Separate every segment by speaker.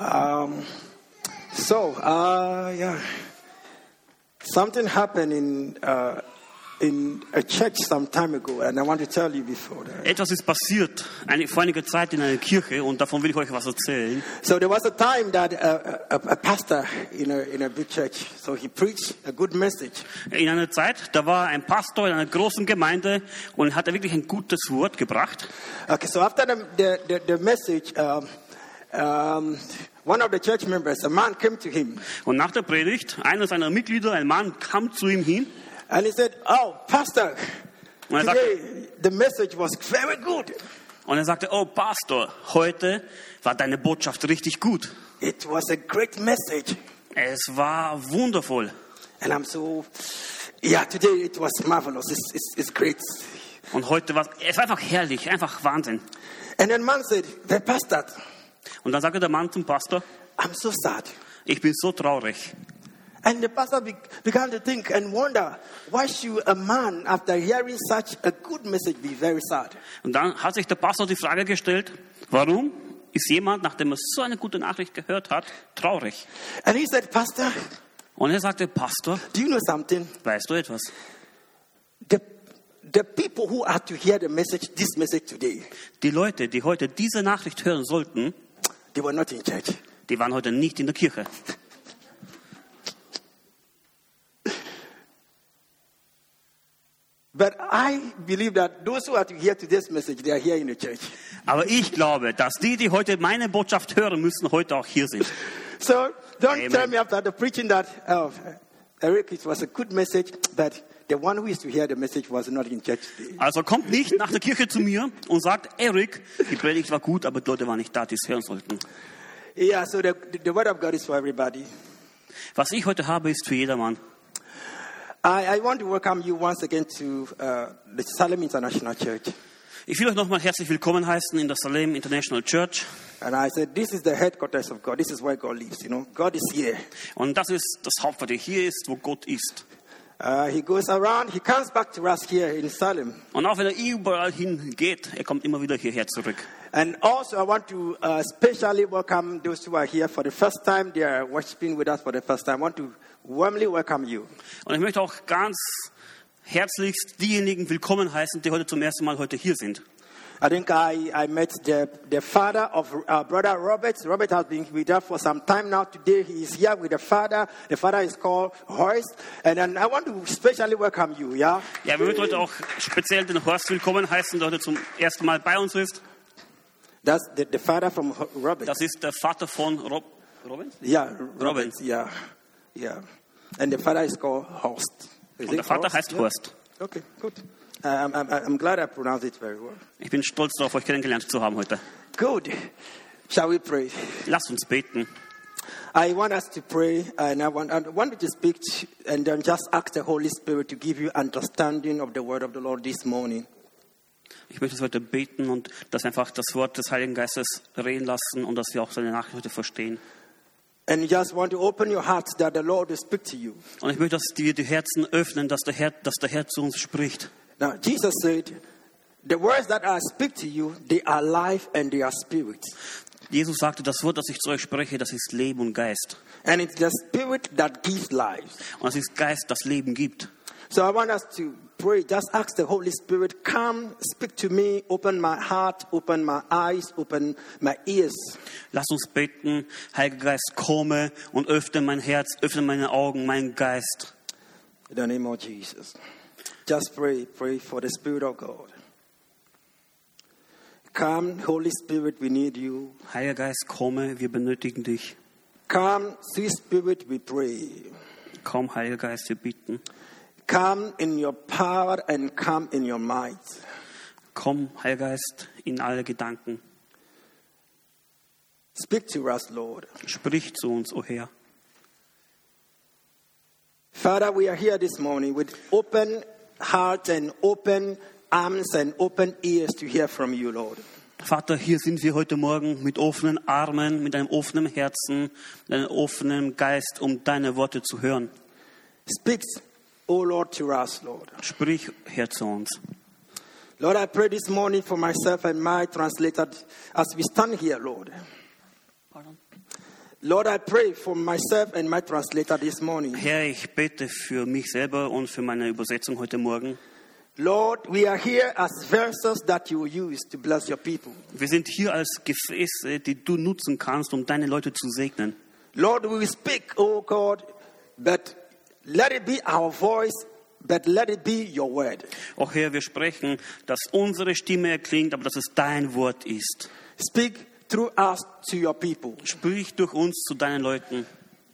Speaker 1: Um, so, uh, yeah, something happened in uh, in a church some time ago, and I want to tell you before that.
Speaker 2: Etwas ist passiert eine, vor einiger Zeit in einer Kirche und davon will ich euch was erzählen.
Speaker 1: So there was a time that a, a, a pastor in a in a big church, so he preached a good message,
Speaker 2: In einer Zeit, da war ein Pastor in einer großen Gemeinde und hat er wirklich ein gutes Wort gebracht.
Speaker 1: Okay, so after the, the, the, the message, um, um, one of the church members, a man came to him
Speaker 2: Und nach der Predigt, einer seiner Mitglieder, ein Mann, kam zu ihm hin
Speaker 1: and he said, Oh, Pastor,
Speaker 2: und er sagte,
Speaker 1: today the message was very good.
Speaker 2: und er sagte, oh Pastor, heute war deine Botschaft richtig gut.
Speaker 1: It was a great message.
Speaker 2: Es war wundervoll.
Speaker 1: And I'm so, yeah, today it was marvelous. It's, it's, it's great.
Speaker 2: Und heute war es einfach herrlich, einfach Wahnsinn.
Speaker 1: And then man said, the pastor,
Speaker 2: Und dann sagte der Mann zum Pastor,
Speaker 1: I'm so sad.
Speaker 2: ich bin so traurig.
Speaker 1: And the pastor be- began to think and wonder, why should a man, after hearing such a good message, be very sad?
Speaker 2: Und dann hat sich der Pastor die Frage gestellt, warum ist jemand, nachdem er so eine gute Nachricht gehört hat, traurig?
Speaker 1: And he said, Pastor,
Speaker 2: Und er sagte, Pastor,
Speaker 1: do you know something?
Speaker 2: weißt du etwas?
Speaker 1: The, the people who are to hear the message, this message today,
Speaker 2: Die Leute, die heute diese Nachricht hören sollten,
Speaker 1: they were not in church.
Speaker 2: die waren heute nicht in der Kirche.
Speaker 1: But I believe that those who are to hear today's message, they are here in the church.
Speaker 2: Aber ich glaube, dass die, die heute meine Botschaft hören müssen, heute auch hier sind.
Speaker 1: So don't
Speaker 2: Amen.
Speaker 1: tell me after the preaching that, oh, Eric, it was a good message, but the one who is to hear the message was not in church today.
Speaker 2: Also kommt nicht nach der Kirche zu mir und sagt, Eric, die Predigt war gut, aber die Leute waren nicht da, die es hören sollten.
Speaker 1: Yeah, so the, the word of God is for everybody.
Speaker 2: Was ich heute habe, ist für jedermann.
Speaker 1: I, I want to welcome you once again to uh, the Salem International Church.
Speaker 2: Ich will euch nochmal herzlich willkommen heißen in der Salem International Church.
Speaker 1: And I said, this is the headquarters of God. This is where God lives. You know, God is here.
Speaker 2: Und das ist das Hauptquartier. Hier ist, wo Gott ist.
Speaker 1: Uh, he goes around. He comes back to us here in Salem.
Speaker 2: Und auch wenn er überall hingeht, er kommt immer wieder hierher zurück.
Speaker 1: And also, I want to uh, especially welcome those who are here for the first time. They are worshiping with us for the first time. I want to warmly welcome you.
Speaker 2: Und ich möchte auch ganz herzlichst diejenigen willkommen heißen, die heute zum ersten Mal heute hier sind.
Speaker 1: I think I, I met the, the father of uh, brother Robert. Robert has been with us for some time now. Today he is here with the father. The father is called Horst. And then I want to especially welcome you, yeah?
Speaker 2: Ja, wir möchten heute auch speziell den Horst willkommen heißen, der heute zum ersten Mal bei uns ist.
Speaker 1: That's the, the father from Robert.
Speaker 2: Das ist der Vater von Rob Robin.
Speaker 1: yeah, Robert.
Speaker 2: Robin.
Speaker 1: Yeah, yeah. And the father is called Horst. Is
Speaker 2: Und der Vater
Speaker 1: Horst?
Speaker 2: heißt. Horst.
Speaker 1: Okay, good. I'm, I'm glad I pronounced it very well.
Speaker 2: Ich bin stolz darauf, euch kennengelernt zu haben heute.
Speaker 1: Good. Shall we pray?
Speaker 2: Lasst uns beten.
Speaker 1: I want us to pray, and I want, I want you to speak and then just ask the Holy Spirit to give you understanding of the word of the Lord this morning.
Speaker 2: Ich möchte heute beten und dass wir einfach das Wort des Heiligen Geistes reden lassen und dass wir auch seine Nachricht heute verstehen.
Speaker 1: And you just want to open your heart that the Lord will speak to you.
Speaker 2: Und ich möchte, dass wir die Herzen öffnen, dass der Herr, dass der Herr zu uns spricht.
Speaker 1: Now, Jesus said, The words that I speak to you, they are life and they are spirit.
Speaker 2: Jesus sagte, das Wort, das ich zu euch spreche, das ist Leben und Geist.
Speaker 1: And it's the spirit that gives life.
Speaker 2: Und es ist Geist, das Leben gibt.
Speaker 1: So I want us to pray. Just ask the Holy Spirit, come, speak to me, open my heart, open my eyes, open my ears.
Speaker 2: Lass uns beten, Heiliger Geist, komme und öffne mein Herz, öffne meine Augen, meinen Geist.
Speaker 1: In the name of Jesus. Just pray, pray for the Spirit of God. Come, Holy Spirit, we need you.
Speaker 2: Heiliger Geist, komme, wir benötigen dich.
Speaker 1: Come, sweet Spirit, we pray.
Speaker 2: Komm, Heiliger Geist, wir bitten.
Speaker 1: Come in your power and come in your might.
Speaker 2: Komm, Heiliger Geist, in alle Gedanken.
Speaker 1: Speak to us, Lord.
Speaker 2: Sprich zu uns, o Herr.
Speaker 1: Father, we are here this morning with open heart and open arms and open ears to hear from you, Lord.
Speaker 2: Vater, hier sind wir heute Morgen mit offenen Armen, mit einem offenen Herzen, mit einem offenen Geist, um deine Worte zu hören.
Speaker 1: Speak, O Lord, to us, Lord.
Speaker 2: Sprich, Herr, zu uns.
Speaker 1: Lord, I pray this morning for myself and my translator as we stand here, Lord. Lord, I pray for myself and my translator this morning.
Speaker 2: Herr, ich bete für mich selber und für meine Übersetzung heute Morgen.
Speaker 1: Lord, we are here as vessels that you use to bless your people.
Speaker 2: Wir sind hier als Gefäße, die du nutzen kannst, um deine Leute zu segnen.
Speaker 1: Lord, we speak, oh God, but let it be our voice, but let it be your word.
Speaker 2: Auch Herr, wir sprechen, dass unsere Stimme erklingt, aber dass es dein Wort ist.
Speaker 1: Speak through us to your people.
Speaker 2: Sprich durch uns zu deinen Leuten.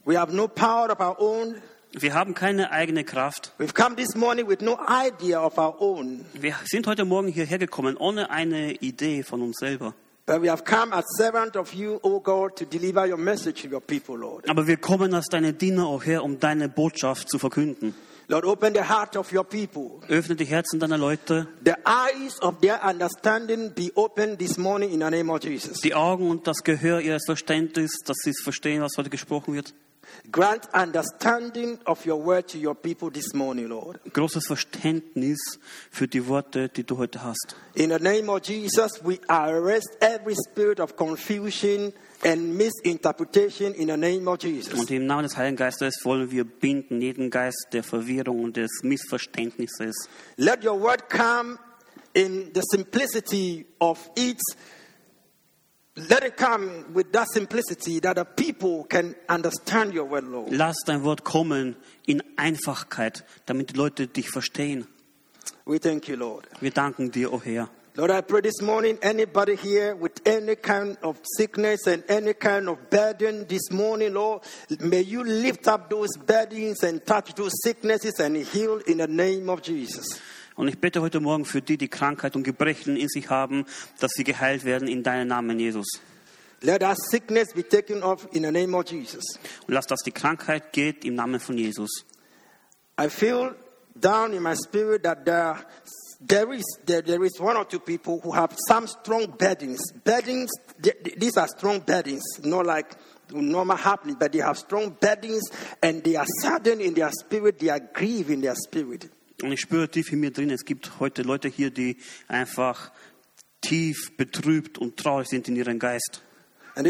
Speaker 1: We have no power of our own.
Speaker 2: Wir haben keine eigene Kraft.
Speaker 1: We've come this morning with no idea of our own,
Speaker 2: Wir sind heute Morgen hierher gekommen ohne eine Idee von uns selber.
Speaker 1: but we have come as servant of you, God, to deliver your message to your people, Lord.
Speaker 2: Aber wir kommen als deine Diener auch her, um deine Botschaft zu verkünden.
Speaker 1: Lord, open the heart of your people.
Speaker 2: Öffne die Herzen deiner Leute,
Speaker 1: The eyes of their understanding be opened this morning in the name of Jesus.
Speaker 2: die Augen und das Gehör ihres Verständnisses, dass sie es verstehen, was heute gesprochen wird.
Speaker 1: Grant understanding of your word to your people this morning, Lord.
Speaker 2: Großes Verständnis für die Worte, die du heute hast.
Speaker 1: In the name of Jesus, we arrest every spirit of confusion and misinterpretation in the name of Jesus.
Speaker 2: Und im Namen des Heiligen Geistes wollen wir binden jeden Geist der Verwirrung und des Missverständnisses.
Speaker 1: Let your word come in the simplicity of its. Let it come with that simplicity that the people can understand your word, Lord.
Speaker 2: Lass dein Wort kommen in Einfachkeit, damit die Leute dich verstehen.
Speaker 1: We thank you, Lord.
Speaker 2: Wir danken dir, o Herr.
Speaker 1: Lord, I pray this morning, anybody here with any kind of sickness and any kind of burden this morning, Lord, may you lift up those burdens and touch those sicknesses and heal in the name of Jesus.
Speaker 2: Und ich bete heute Morgen für die, die Krankheit und Gebrechen in sich haben, dass sie geheilt werden in deinem Namen, Jesus.
Speaker 1: Let that sickness be taken off in the name of Jesus.
Speaker 2: Und lass, dass die Krankheit geht im Namen von Jesus.
Speaker 1: I feel down in my spirit that there, there, is, there, there is one or two people who have some strong burdens. Burdens, th- th- these are strong burdens, not like normal happening, but they have strong burdens and they are saddened in their spirit, they are grieved in their spirit.
Speaker 2: Und ich spüre tief in mir drin, es gibt heute Leute hier, die einfach tief betrübt und traurig sind in ihrem Geist. Und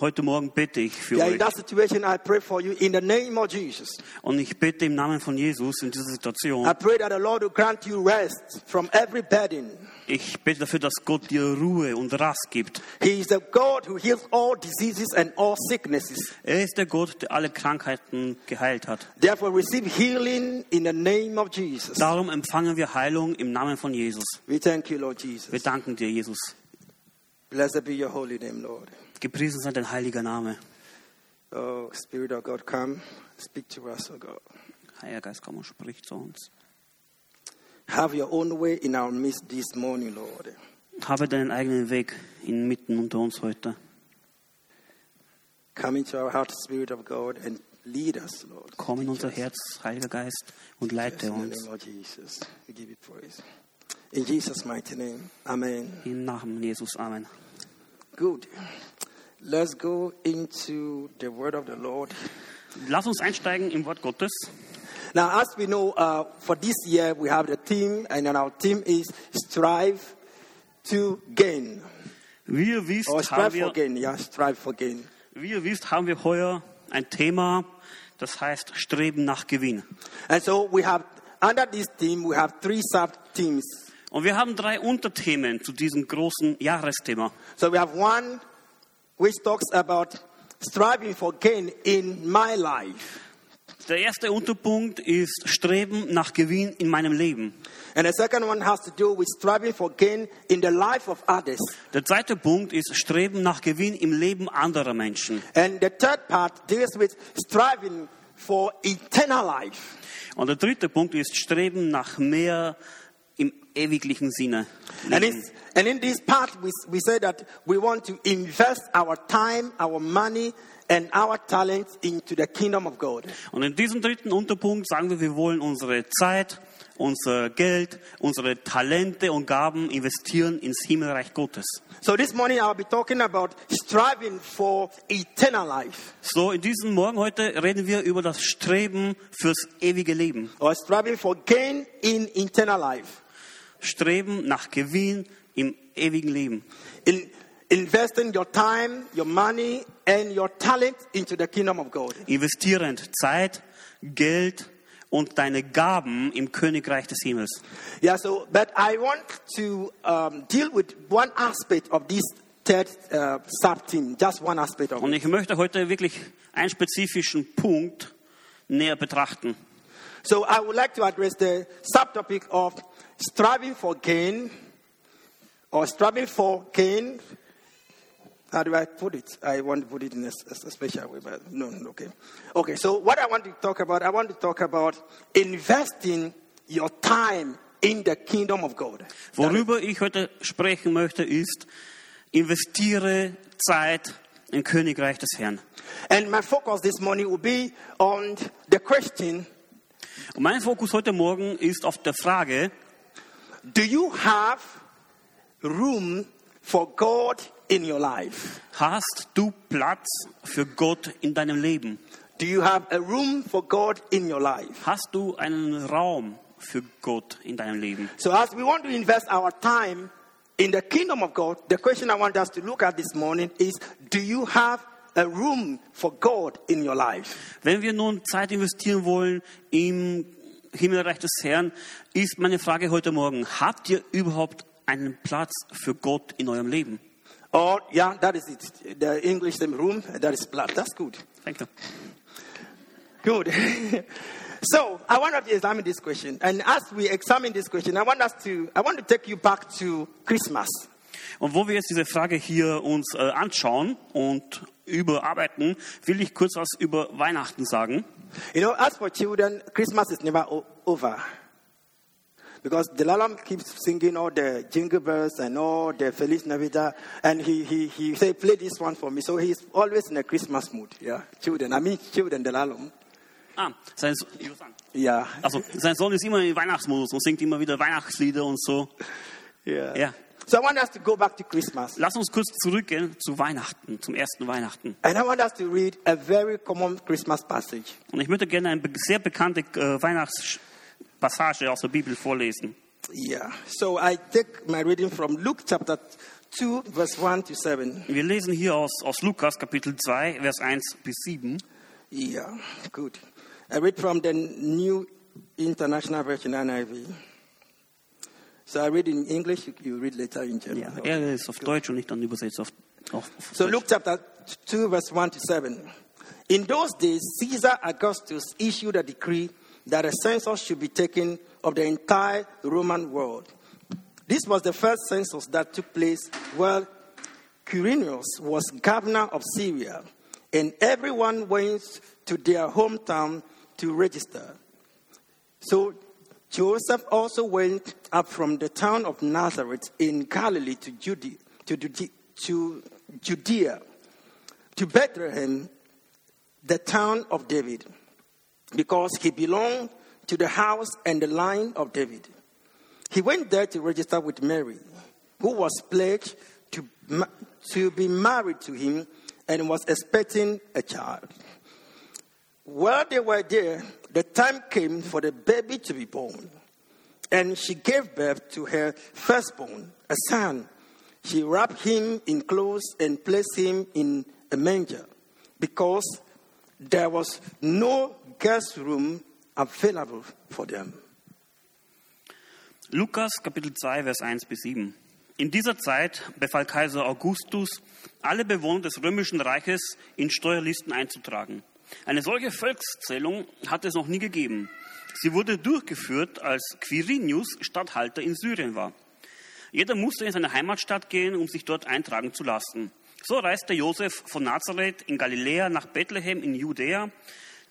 Speaker 2: heute Morgen bete ich für
Speaker 1: Yeah, in
Speaker 2: euch.
Speaker 1: that situation, I pray for you in the name of Jesus.
Speaker 2: Und ich bete im Namen von Jesus in dieser
Speaker 1: I
Speaker 2: Situation.
Speaker 1: pray that the Lord will grant you rest from every burden.
Speaker 2: Ich bete dafür, dass Gott dir Ruhe und Rast gibt.
Speaker 1: He is the God who heals all diseases and all sicknesses.
Speaker 2: Er ist der Gott, der alle Krankheiten geheilt hat.
Speaker 1: Therefore, receive healing in the name of Jesus.
Speaker 2: Darum empfangen wir Heilung im Namen von Jesus.
Speaker 1: We thank you, Lord
Speaker 2: Wir
Speaker 1: Jesus.
Speaker 2: danken dir, Jesus.
Speaker 1: Blessed be your holy name, Lord.
Speaker 2: Gepriesen sei dein heiliger Name.
Speaker 1: Oh, Spirit of God, come, speak to us, oh God.
Speaker 2: Heiliger Geist, komm und sprich zu uns.
Speaker 1: Have your own way in our midst this morning, Lord.
Speaker 2: Habe deinen eigenen Weg inmitten unter uns heute.
Speaker 1: Come into our heart, Spirit of God, and lead us, Lord.
Speaker 2: Komm in unser. Herz, Heiliger Geist, und leite uns.
Speaker 1: In Jesus' mighty name, Amen.
Speaker 2: Im Namen Jesus. Amen.
Speaker 1: Good. Let's go into the word of the Lord.
Speaker 2: Lass uns einsteigen im Wort Gottes.
Speaker 1: Now, as we know, uh, for this year we have the theme, and our theme is strive to gain,
Speaker 2: Wie ihr wisst,
Speaker 1: or
Speaker 2: haben
Speaker 1: strive for gain. Yeah, strive for gain.
Speaker 2: wie ihr wisst, haben wir heuer ein Thema, das heißt Streben nach Gewinn.
Speaker 1: And so we have under this theme we have three sub themes.
Speaker 2: Und wir haben drei Unterthemen zu diesem großen Jahresthema.
Speaker 1: So we have one which talks about striving for gain in my life,
Speaker 2: Der erste Unterpunkt ist Streben nach Gewinn in meinem Leben.
Speaker 1: and the second one has to do with striving for gain in the life of others,
Speaker 2: Der zweite Punkt ist Streben nach Gewinn im Leben anderer Menschen.
Speaker 1: and the third part deals with striving for eternal life.
Speaker 2: Und der dritte Punkt ist Streben nach mehr ewiglichen Sinne.
Speaker 1: And
Speaker 2: Leben.
Speaker 1: in, and in this part, we, we say that we want to invest our time, our money, and our talents into the kingdom of God.
Speaker 2: Und in diesem dritten Unterpunkt sagen wir, wir wollen unsere Zeit, unser Geld, unsere Talente und Gaben investieren ins Himmelreich Gottes.
Speaker 1: So this morning, I'll be talking about striving for eternal life,
Speaker 2: So, in diesem Morgen heute reden wir über das Streben fürs ewige Leben.
Speaker 1: or striving for gain in eternal life.
Speaker 2: Streben nach Gewinn im ewigen Leben.
Speaker 1: In, investing your time, your money, and your talent into the kingdom of God.
Speaker 2: Investierend Zeit, Geld und deine Gaben im Königreich des Himmels.
Speaker 1: Yeah, so, but I want to um, deal with one aspect of this third uh, sub team, just one aspect of
Speaker 2: Und ich möchte heute wirklich einen spezifischen Punkt näher betrachten.
Speaker 1: So, I would like to address the subtopic of striving for gain or striving for gain. How do I put it? I want to put it in a, a special way, but no, no, okay. Okay, so what I want to talk about, I want to talk about investing your time in the kingdom of God.
Speaker 2: Worüber ich heute sprechen möchte, ist, investiere Zeit im Königreich des Herrn.
Speaker 1: And my focus this morning will be on the question
Speaker 2: Und mein Fokus heute Morgen ist auf der Frage,
Speaker 1: Do you have room for God in your life?
Speaker 2: hast du Platz für Gott in deinem Leben?
Speaker 1: Do you have a room for God in your life?
Speaker 2: Hast du einen Raum für Gott in deinem Leben?
Speaker 1: So, as we want to invest our time in the kingdom of God, the question I want us to look at this morning is Do you have a room for God in your life?
Speaker 2: Wenn wir nun Zeit investieren wollen im Himmelreich des Herrn, ist meine Frage heute Morgen, habt ihr überhaupt einen Platz für Gott in eurem Leben?
Speaker 1: Or, yeah, that is it. The English name room, that is blood. That's good.
Speaker 2: Danke.
Speaker 1: Good. so I want us to examine this question. And as we examine this question, I want us to I want to take you back to Christmas.
Speaker 2: Und wo wir jetzt diese Frage hier uns äh, anschauen und überarbeiten, will ich kurz was über Weihnachten sagen.
Speaker 1: You know, as for children, Christmas is never over. Because the Lalam keeps singing all the jingle bells and all the Feliz Navidad, and he, he, he say, play this one for me. So he's always in a Christmas mood. Yeah, children. I mean, children, the Lalam.
Speaker 2: Ah, sein, So-
Speaker 1: Yeah.
Speaker 2: also, sein Sohn ist immer im Weihnachtsmodus und singt immer wieder Weihnachtslieder und so.
Speaker 1: Yeah.
Speaker 2: Ja.
Speaker 1: So I want us to go back to Christmas.
Speaker 2: Lass uns kurz zurückgehen zu Weihnachten, zum ersten Weihnachten.
Speaker 1: And I want us to read a very common Christmas passage.
Speaker 2: Und ich möchte gerne eine sehr bekannte äh, Weihnachtspassage aus der Bibel vorlesen.
Speaker 1: Yeah. So I take my reading from Luke chapter 2, verse 1 to 7.
Speaker 2: Wir lesen hier aus, aus Lukas Kapitel 2, Vers 1 bis 7.
Speaker 1: Yeah, good. I read from the New International Version, NIV. So I read in English, you- read later in German.
Speaker 2: Ja, er ist auf Deutsch und ich dann übersetzt auf, auf, auf
Speaker 1: So
Speaker 2: Deutsch.
Speaker 1: Luke chapter 2, verse 1 to 7. In those days, Caesar Augustus issued a decree that a census should be taken of the entire Roman world. This was the first census that took place while Quirinius was governor of Syria, and everyone went to their hometown to register. So Joseph also went up from the town of Nazareth in Galilee to Judea, to, to Judea, to Bethlehem, the town of David, because he belonged to the house and the line of David. He went there to register with Mary, who was pledged to, to be married to him and was expecting a child. While they were there, the time came for the baby to be born. And she gave birth to her firstborn, a son. She wrapped him in clothes and placed him in a manger because there was no guest room available for them.
Speaker 2: Lukas Kapitel 2, Vers 1 bis 7. In dieser Zeit befahl Kaiser Augustus, alle Bewohner des römischen Reiches in Steuerlisten einzutragen. Eine solche Volkszählung hat es noch nie gegeben. Sie wurde durchgeführt, als Quirinius Statthalter in Syrien war. Jeder musste in seine Heimatstadt gehen, um sich dort eintragen zu lassen. So reiste Josef von Nazareth in Galiläa nach Bethlehem in Judäa,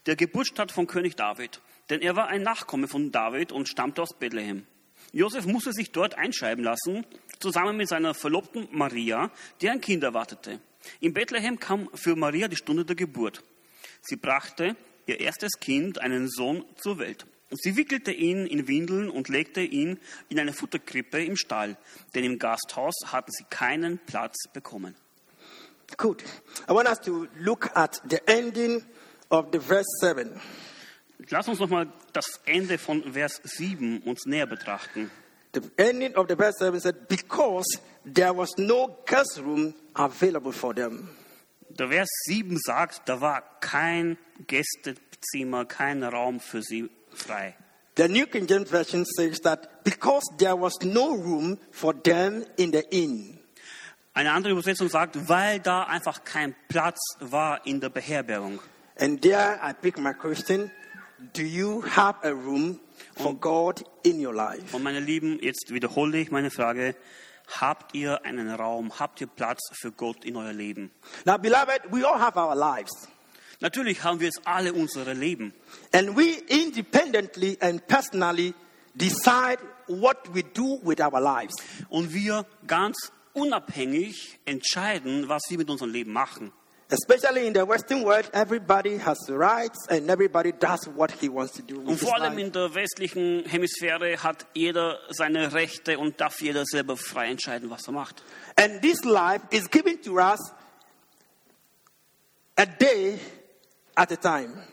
Speaker 2: der Geburtsstadt von König David. Denn er war ein Nachkomme von David und stammte aus Bethlehem. Josef musste sich dort einschreiben lassen, zusammen mit seiner Verlobten Maria, die ein Kind erwartete. In Bethlehem kam für Maria die Stunde der Geburt. Sie brachte ihr erstes Kind, einen Sohn, zur Welt. Sie wickelte ihn in Windeln und legte ihn in eine Futterkrippe im Stall, denn im Gasthaus hatten sie keinen Platz bekommen.
Speaker 1: Good. I want us to look at the ending of the verse 7.
Speaker 2: Lass uns nochmal das Ende von Vers 7 uns näher betrachten.
Speaker 1: The ending of the verse 7 said, Because there was no guest room available for them.
Speaker 2: Der Vers 7 sagt, da war kein Gästezimmer, kein Raum für sie frei.
Speaker 1: The New King James Version says that because there was no room for them in the inn.
Speaker 2: Eine andere Übersetzung sagt, weil da einfach kein Platz war in der Beherbergung.
Speaker 1: And there I pick my question Do you have a room for God in your life?
Speaker 2: Und meine Lieben, jetzt wiederhole ich meine Frage. Habt ihr einen Raum, habt ihr Platz für Gott in euer Leben?
Speaker 1: Now, beloved, we all have our lives.
Speaker 2: Natürlich haben wir jetzt alle unsere Leben.
Speaker 1: And we independently and personally decide what we do with our lives.
Speaker 2: Und wir ganz unabhängig entscheiden, was wir mit unserem Leben machen.
Speaker 1: Especially in the Western world, everybody has rights and everybody does what he wants to do
Speaker 2: Und vor allem in der westlichen Hemisphäre hat jeder seine Rechte und darf jeder selber frei entscheiden, was er macht.
Speaker 1: And this life is given to us a day at a time.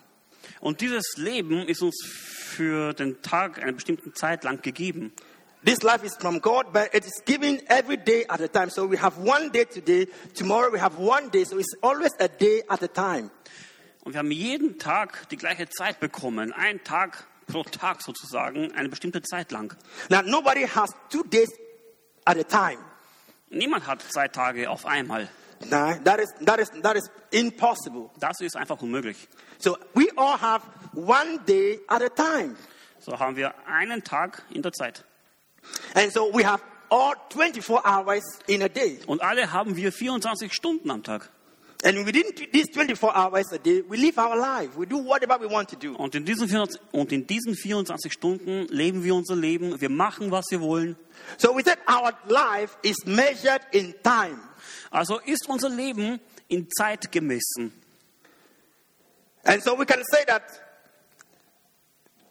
Speaker 2: Und dieses Leben ist uns für den Tag eine bestimmte Zeit lang gegeben.
Speaker 1: This life is from God, but it is given every day at a time. So we have one day today, tomorrow we have one day. So it's always a day at a time.
Speaker 2: Und wir haben jeden Tag die gleiche Zeit bekommen. Ein Tag pro Tag sozusagen, eine bestimmte Zeit lang.
Speaker 1: Now, nobody has two days at a time.
Speaker 2: Niemand hat zwei Tage auf einmal.
Speaker 1: Nah, that is, that is, that is impossible.
Speaker 2: Das ist einfach unmöglich.
Speaker 1: So we all have one day at a time.
Speaker 2: So haben wir einen Tag in der Zeit.
Speaker 1: And so we have all 24 hours in a day.
Speaker 2: Und alle haben wir 24 Stunden am Tag.
Speaker 1: And within these 24 hours a day, we live our life. We do whatever we want to do.
Speaker 2: Und in, diesen 24, und in diesen 24 Stunden leben wir unser Leben. Wir machen, was wir wollen.
Speaker 1: So we said our life is measured in time.
Speaker 2: Also ist unser Leben in Zeit gemessen.
Speaker 1: And so we can say that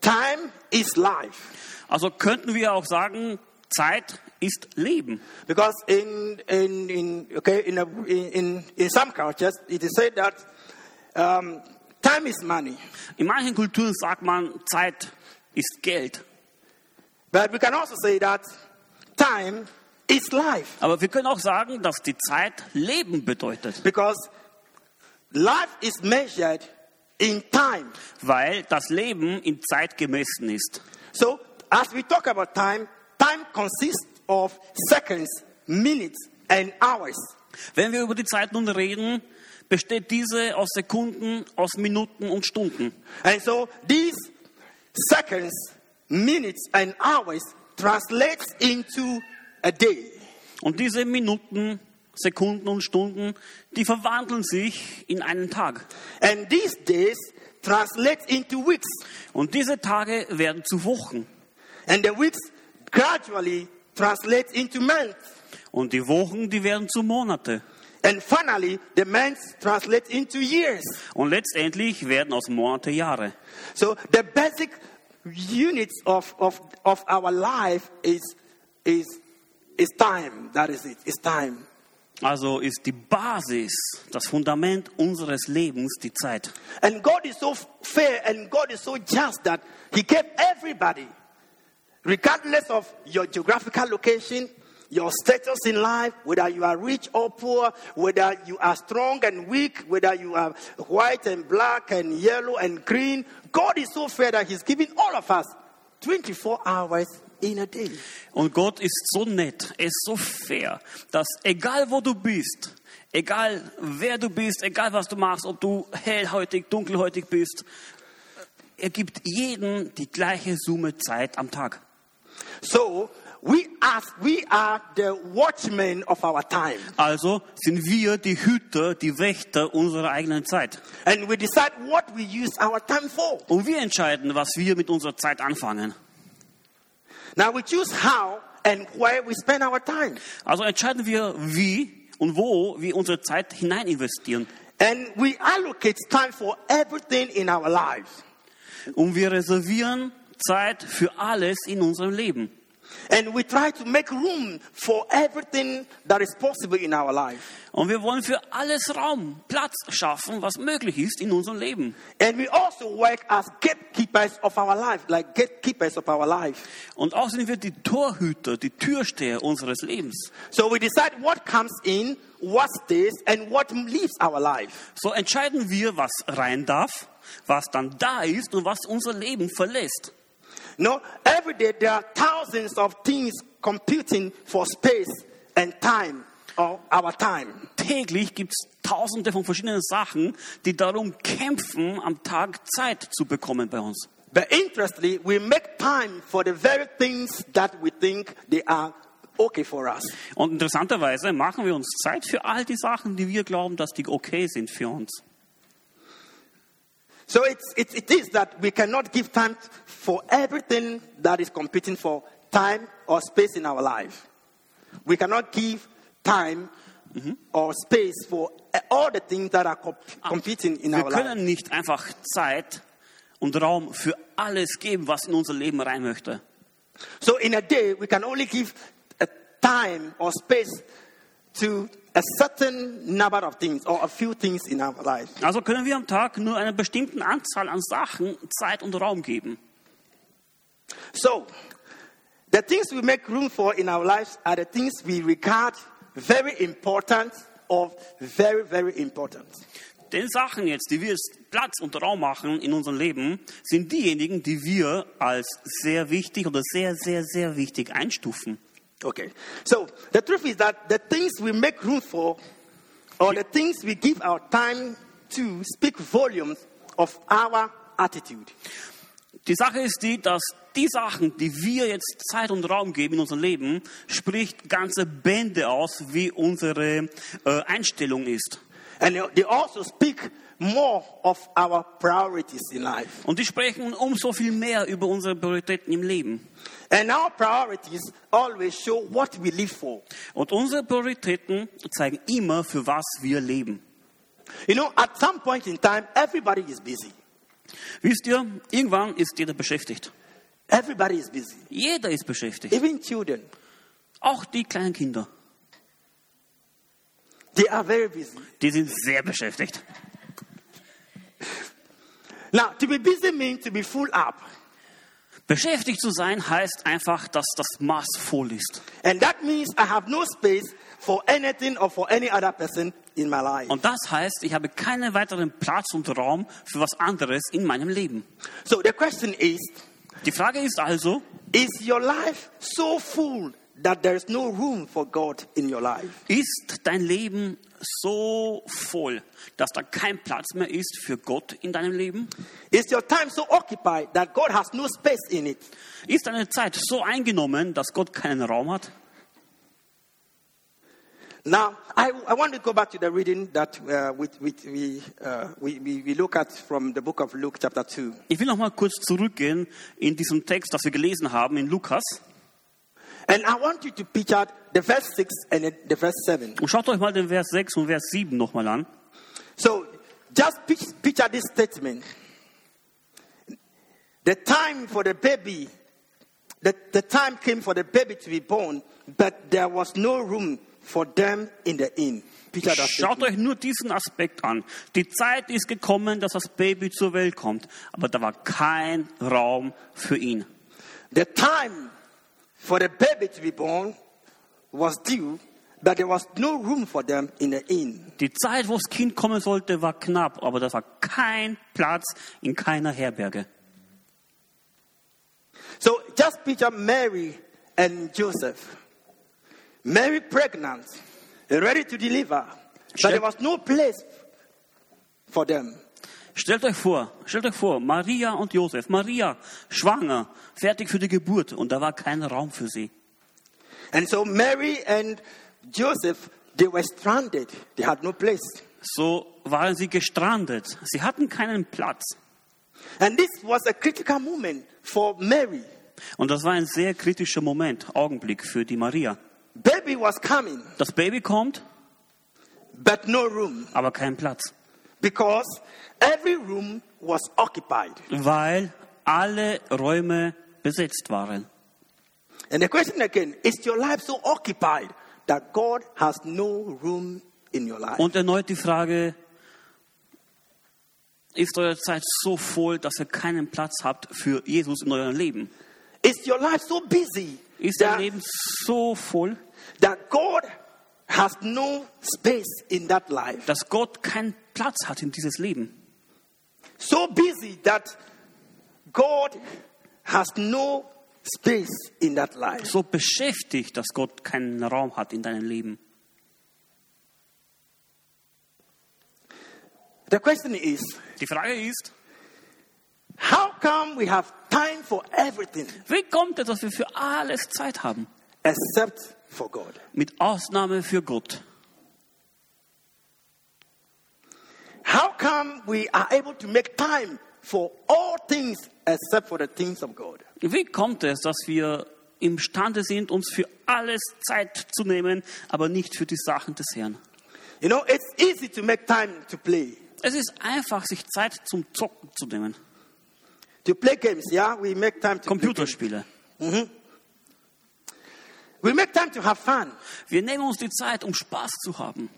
Speaker 1: time is life.
Speaker 2: Also könnten wir auch sagen, Zeit ist Leben.
Speaker 1: Because in, in, in, okay, in, a, in, in some cultures, it is said that um, time is money.
Speaker 2: In manchen Kulturen sagt man, Zeit ist Geld.
Speaker 1: But we can also say that time is life.
Speaker 2: Aber wir können auch sagen, dass die Zeit Leben bedeutet.
Speaker 1: Because life is measured in time.
Speaker 2: Weil das Leben in Zeit gemessen ist.
Speaker 1: So, as we talk about time, time consists of seconds, minutes, and hours.
Speaker 2: Wenn wir über die Zeit nun reden, besteht diese aus Sekunden, aus Minuten und Stunden.
Speaker 1: And so, these seconds, minutes, and hours translates into a day.
Speaker 2: Und diese Minuten, Sekunden und Stunden, die verwandeln sich in einen Tag.
Speaker 1: And these days translate into weeks.
Speaker 2: Und diese Tage werden zu Wochen.
Speaker 1: And the weeks gradually translate into months.
Speaker 2: Und die Wochen, die werden zu Monate.
Speaker 1: And finally, the months translate into years.
Speaker 2: Und letztendlich werden aus Monate Jahre.
Speaker 1: So the basic units of, of, of our life is, is, is time. That is it. It's time.
Speaker 2: Also ist die Basis, das Fundament unseres Lebens die Zeit.
Speaker 1: And God is so fair and God is so just that He gave everybody, regardless of your geographical location, your status in life, whether you are rich or poor, whether you are strong and weak, whether you are white and black and yellow and green, God is so fair that He's giving all of us 24 hours in a day.
Speaker 2: Und Gott ist so nett, er ist so fair, dass egal wo du bist, egal wer du bist, egal was du machst, ob du hellhäutig, dunkelhäutig bist, er gibt jedem die gleiche Summe Zeit am Tag.
Speaker 1: So we are, we are the watchmen of our time.
Speaker 2: Also sind wir die Hüter, die Wächter unserer eigenen Zeit.
Speaker 1: And we decide what we use our time for.
Speaker 2: Und wir entscheiden, was wir mit unserer Zeit anfangen.
Speaker 1: Now we choose how and where we spend our time.
Speaker 2: Also entscheiden wir, wie und wo wir unsere Zeit hinein investieren.
Speaker 1: And we allocate time for everything in our lives.
Speaker 2: Und wir reservieren Zeit für alles in unserem Leben.
Speaker 1: And we try to make room for everything that is possible in our life.
Speaker 2: Und wir wollen für alles Raum, Platz schaffen, was möglich ist in unserem Leben.
Speaker 1: And we also work as gatekeepers of our life, like gatekeepers of our life.
Speaker 2: Und auch sind wir die Torhüter, die Türsteher unseres Lebens.
Speaker 1: So we decide what comes in, what stays, and what leaves our life.
Speaker 2: So entscheiden wir, was rein darf, was dann da ist und was unser Leben verlässt.
Speaker 1: No, every day there are thousands of things competing for space and time, or our time.
Speaker 2: Täglich gibt es tausende von verschiedenen Sachen, die darum kämpfen, am Tag Zeit zu bekommen bei uns.
Speaker 1: But interestingly, we make time for the very things that we think they are okay for us.
Speaker 2: Und interessanterweise machen wir uns Zeit für all die Sachen, die wir glauben, dass die okay sind für uns.
Speaker 1: So it's, it, it is that we cannot give time for everything that is competing for time or space in our life. We cannot give time mhm. or space for eh, all the things that are comp- competing in
Speaker 2: Wir
Speaker 1: our life.
Speaker 2: We können nicht einfach Zeit und Raum für alles geben, was in unser Leben rein möchte.
Speaker 1: So in a day, we can only give a time or space to a certain number of things or a few things in our life.
Speaker 2: Also können wir am Tag nur einer bestimmten Anzahl an Sachen Zeit und Raum geben.
Speaker 1: So, the things we make room for in our lives are the things we regard very important or very, very important.
Speaker 2: Den Sachen jetzt, die wir jetzt Platz und Raum machen in unserem Leben, sind diejenigen, die wir als sehr wichtig oder sehr, sehr, sehr wichtig einstufen.
Speaker 1: Okay. So, the truth is that the things we make room for or the things we give our time to speak volumes of our attitude.
Speaker 2: Die Sache ist die, dass die Sachen, die wir jetzt Zeit und Raum geben in unserem Leben, spricht ganze Bände aus, wie unsere äh, Einstellung ist.
Speaker 1: And they also speak more of our priorities in life.
Speaker 2: Und die sprechen umso viel mehr über unsere Prioritäten im Leben.
Speaker 1: And our priorities always show what we live for.
Speaker 2: Und unsere Prioritäten zeigen immer, für was wir leben.
Speaker 1: You know, at some point in time, everybody is busy.
Speaker 2: Wisst ihr, irgendwann ist jeder beschäftigt.
Speaker 1: Everybody is busy.
Speaker 2: Jeder ist beschäftigt.
Speaker 1: Even children,
Speaker 2: Auch die kleinen Kinder.
Speaker 1: they are very busy.
Speaker 2: Die sind sehr beschäftigt.
Speaker 1: Now, to be busy means to be full up.
Speaker 2: Beschäftigt zu sein heißt einfach, dass das Maß voll ist.
Speaker 1: And that means I have no space for anything or for any other person in my life.
Speaker 2: Und das heißt, ich habe keinen weiteren Platz und Raum für was anderes in meinem Leben.
Speaker 1: So the question is
Speaker 2: Die Frage ist also,
Speaker 1: Is your life so full that there is no room for God in your life?
Speaker 2: ist dein Leben so voll, dass da kein Platz mehr ist für Gott in deinem Leben?
Speaker 1: Is your time so occupied that God has no space in it?
Speaker 2: Ist deine Zeit so eingenommen, dass Gott keinen Raum hat?
Speaker 1: Now, I, I want to go back to the reading that uh, we, we, we, uh, we, we, we look at from the book of Luke, chapter 2.
Speaker 2: Ich will noch mal kurz zurückgehen in diesem Text, das wir gelesen haben in Lukas. Und schaut euch mal den Vers 6 und Vers 7 noch mal an.
Speaker 1: So, just pic- picture this statement. The time for the baby, the, the time came for the baby to be born, but there was no room for them in the inn.
Speaker 2: Schaut euch nur diesen Aspekt an. Die Zeit ist gekommen, dass das Baby zur Welt kommt, aber da war kein Raum für ihn.
Speaker 1: The time for the baby to be born was due, but there was no room for them in the inn.
Speaker 2: Die Zeit, wo das Kind kommen sollte, war knapp, aber da war kein Platz in keiner Herberge.
Speaker 1: So just picture Mary and Joseph. Mary pregnant, ready to deliver, but there was no place for them.
Speaker 2: Stellt euch vor, stellt euch vor, Maria und Josef, Maria schwanger, fertig für die Geburt und da war kein Raum für sie.
Speaker 1: And so Mary and Joseph, they were stranded. They had no place.
Speaker 2: So waren sie gestrandet. Sie hatten keinen Platz.
Speaker 1: And this was a critical moment for Mary.
Speaker 2: Und das war ein sehr kritischer Moment, Augenblick für die Maria.
Speaker 1: Baby was coming,
Speaker 2: Das Baby kommt,
Speaker 1: but no room
Speaker 2: aber kein Platz,
Speaker 1: because every room was occupied.
Speaker 2: weil alle Räume besetzt waren.
Speaker 1: And the question again is your life so occupied that God has no room in your life?
Speaker 2: Und erneut die Frage, ist eure Zeit so voll, dass ihr keinen Platz habt für Jesus in eurem Leben?
Speaker 1: Is your life so busy
Speaker 2: Ist
Speaker 1: that,
Speaker 2: Leben so voll,
Speaker 1: that God has no space in that life?
Speaker 2: dass Gott keinen Platz hat in dieses Leben?
Speaker 1: So busy that God has no space in that life.
Speaker 2: So beschäftigt, dass Gott keinen Raum hat in deinem Leben?
Speaker 1: The question is
Speaker 2: Die Frage ist,
Speaker 1: how come we have time for everything
Speaker 2: wie kommt es, dass wir für alles Zeit haben?
Speaker 1: except for God?
Speaker 2: Mit Ausnahme für Gott.
Speaker 1: How come we are able to make time for all things except for the things of God?
Speaker 2: Wie kommt es, dass wir imstande sind, uns für alles Zeit zu nehmen, aber nicht für die Sachen des Herrn?
Speaker 1: You know, it's easy to make time to play.
Speaker 2: Es ist einfach, sich Zeit zum Zocken zu nehmen.
Speaker 1: To play games, yeah? We make time to play games.
Speaker 2: Computerspiele.
Speaker 1: We make time to have fun.
Speaker 2: Wir nehmen uns die Zeit, um Spaß zu haben.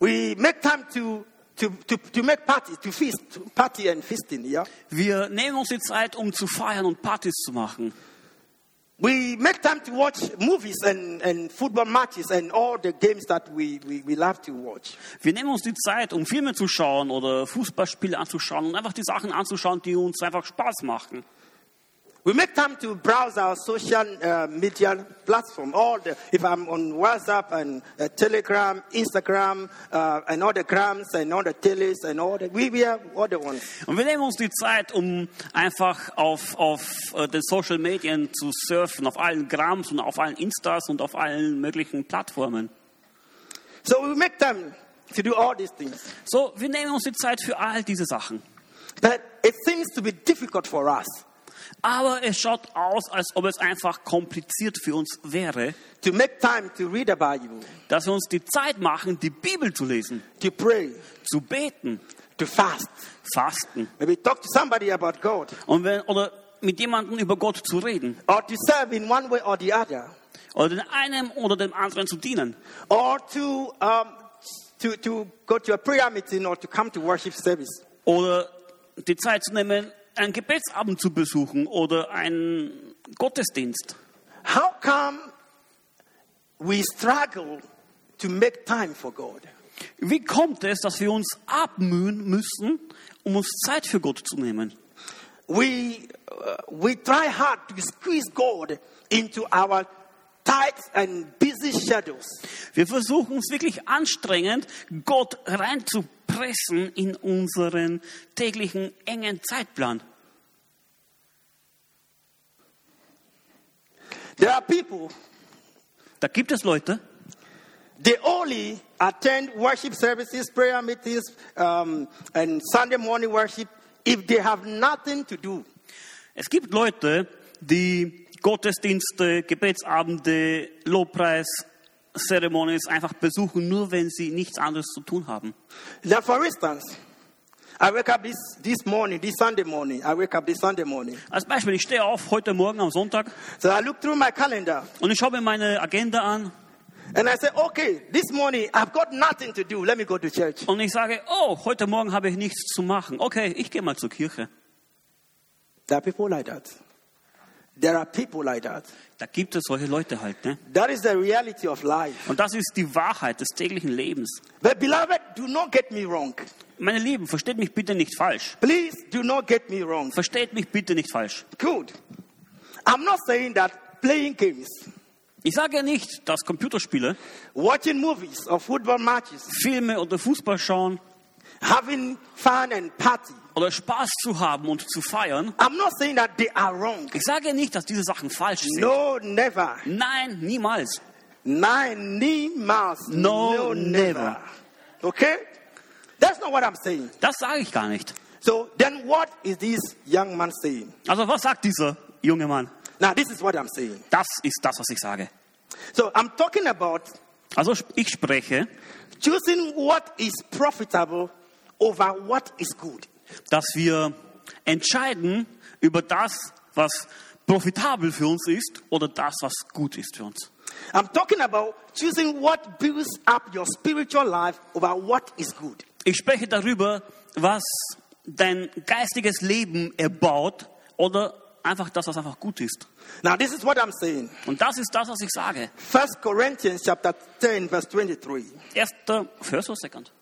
Speaker 1: We make time to, to, to, to make party, to feast, party and feasting, yeah?
Speaker 2: Wir nehmen uns die Zeit, um zu feiern und Partys zu machen.
Speaker 1: We make time to watch movies and, and football matches and all the games that we, we, we love to watch.
Speaker 2: Wir nehmen uns die Zeit, um Filme zu schauen oder Fußballspiele anzuschauen und einfach die Sachen anzuschauen, die uns einfach Spaß machen.
Speaker 1: We make time to browse our social uh, media platform. All the, if I'm on WhatsApp and uh, Telegram, Instagram, uh, and all the grams and all the teles and all the, we, we have all the ones.
Speaker 2: Und wir nehmen uns die Zeit, um einfach auf, auf äh, den Social Medien zu surfen, auf allen Grams und auf allen Instas und auf allen möglichen Plattformen.
Speaker 1: So we make time to do all these things.
Speaker 2: So, wir nehmen uns die Zeit für all diese Sachen.
Speaker 1: But it seems to be difficult for us
Speaker 2: Aber es schaut aus, als ob es einfach kompliziert für uns wäre,
Speaker 1: to make time to read the Bible,
Speaker 2: dass wir uns die Zeit machen, die Bibel zu lesen,
Speaker 1: to pray,
Speaker 2: zu beten,
Speaker 1: to fast,
Speaker 2: fasten.
Speaker 1: Maybe talk to somebody about God,
Speaker 2: und wenn, oder mit jemandem über Gott zu reden.
Speaker 1: Or to serve in one way or the other,
Speaker 2: oder den einen oder dem anderen zu dienen.
Speaker 1: Or to, um, to, to go to a prayer meeting or to come to worship service.
Speaker 2: oder die Zeit zu nehmen, einen Gebetsabend zu besuchen oder einen Gottesdienst.
Speaker 1: How come we struggle to make time for God?
Speaker 2: Wie kommt es, dass wir uns abmühen müssen, um uns Zeit für Gott zu nehmen?
Speaker 1: We, uh, we try hard to squeeze God into our tight and busy schedules.
Speaker 2: Wir versuchen uns wirklich anstrengend, Gott reinzupressen in unseren täglichen engen Zeitplan.
Speaker 1: There are people,
Speaker 2: Da gibt es Leute,
Speaker 1: they only attend worship services, prayer meetings, um, and Sunday morning worship if they have nothing to do.
Speaker 2: es gibt Leute, die Gottesdienste, Gebetsabende, Lobpreis, Ceremonies einfach besuchen, nur wenn sie nichts anderes zu tun haben.
Speaker 1: Now, for instance, I wake up this, this morning, this Sunday morning. I wake up this Sunday morning.
Speaker 2: Als Beispiel, ich stehe auf heute Morgen am Sonntag
Speaker 1: So I look through my calendar
Speaker 2: und ich schaue mir meine Agenda an
Speaker 1: and I say, okay, this morning I've got nothing to do. Let me go to church.
Speaker 2: und ich sage, oh, heute Morgen habe ich nichts zu machen. Okay, ich gehe mal zur Kirche.
Speaker 1: There are people like that. There are people like that.
Speaker 2: Da gibt es solche Leute halt. Ne?
Speaker 1: That is the reality of life.
Speaker 2: Und das ist die Wahrheit des täglichen Lebens.
Speaker 1: But beloved, do not get me wrong.
Speaker 2: Meine Lieben, versteht mich bitte nicht falsch.
Speaker 1: Please do not get me wrong.
Speaker 2: Versteht mich bitte nicht falsch.
Speaker 1: Good. I'm not saying that playing games,
Speaker 2: Ich sage ja nicht, dass Computerspiele,
Speaker 1: watching movies or football matches,
Speaker 2: Filme oder Fußball schauen
Speaker 1: having fun and party.
Speaker 2: Oder Spaß zu haben und zu feiern.
Speaker 1: I'm not saying that they are wrong.
Speaker 2: Ich sage nicht, dass diese Sachen falsch sind.
Speaker 1: No, never.
Speaker 2: Nein, niemals.
Speaker 1: Nein, niemals.
Speaker 2: No, never.
Speaker 1: Okay? That's not what I'm saying.
Speaker 2: Das sage ich gar nicht.
Speaker 1: So then what is this young man saying?
Speaker 2: Also was sagt dieser junge Mann?
Speaker 1: Now this is what I'm saying.
Speaker 2: Das ist das, was ich sage.
Speaker 1: So I'm talking about
Speaker 2: Also ich spreche,
Speaker 1: choosing what is profitable over what is good.
Speaker 2: Dass wir entscheiden über das, was profitabel für uns ist oder das, was gut ist für uns.
Speaker 1: I'm talking about choosing what builds up your spiritual life over what is good.
Speaker 2: Ich spreche darüber, was dein geistiges Leben erbaut oder einfach das, was einfach gut ist.
Speaker 1: Now, this is what I'm saying.
Speaker 2: Und das ist das, was ich sage.
Speaker 1: 1 Corinthians chapter 10, verse 23.
Speaker 2: Erster, or second?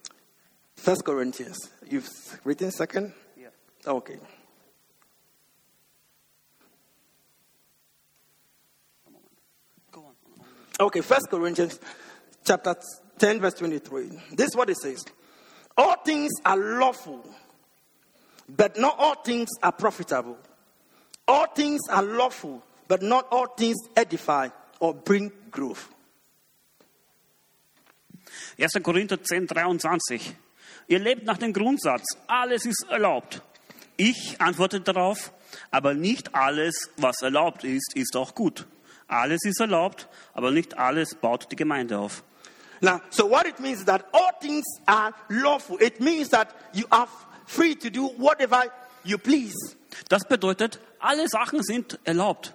Speaker 1: 1 Corinthians. You've written second?
Speaker 2: Yeah.
Speaker 1: Okay.
Speaker 2: Go on.
Speaker 1: Okay, First Corinthians chapter 10, verse 23. This is what it says. All things are lawful, but not all things are profitable. All things are lawful, but not all things edify or bring growth.
Speaker 2: 1. Korinther 10, 23. Ihr lebt nach dem Grundsatz, alles ist erlaubt. Ich antworte darauf, aber nicht alles, was erlaubt ist, ist auch gut. Alles ist erlaubt, aber nicht alles baut die Gemeinde auf.
Speaker 1: Now, so what it means is that all things are lawful. It means that you are free to do whatever you please.
Speaker 2: Das bedeutet, alle Sachen sind erlaubt.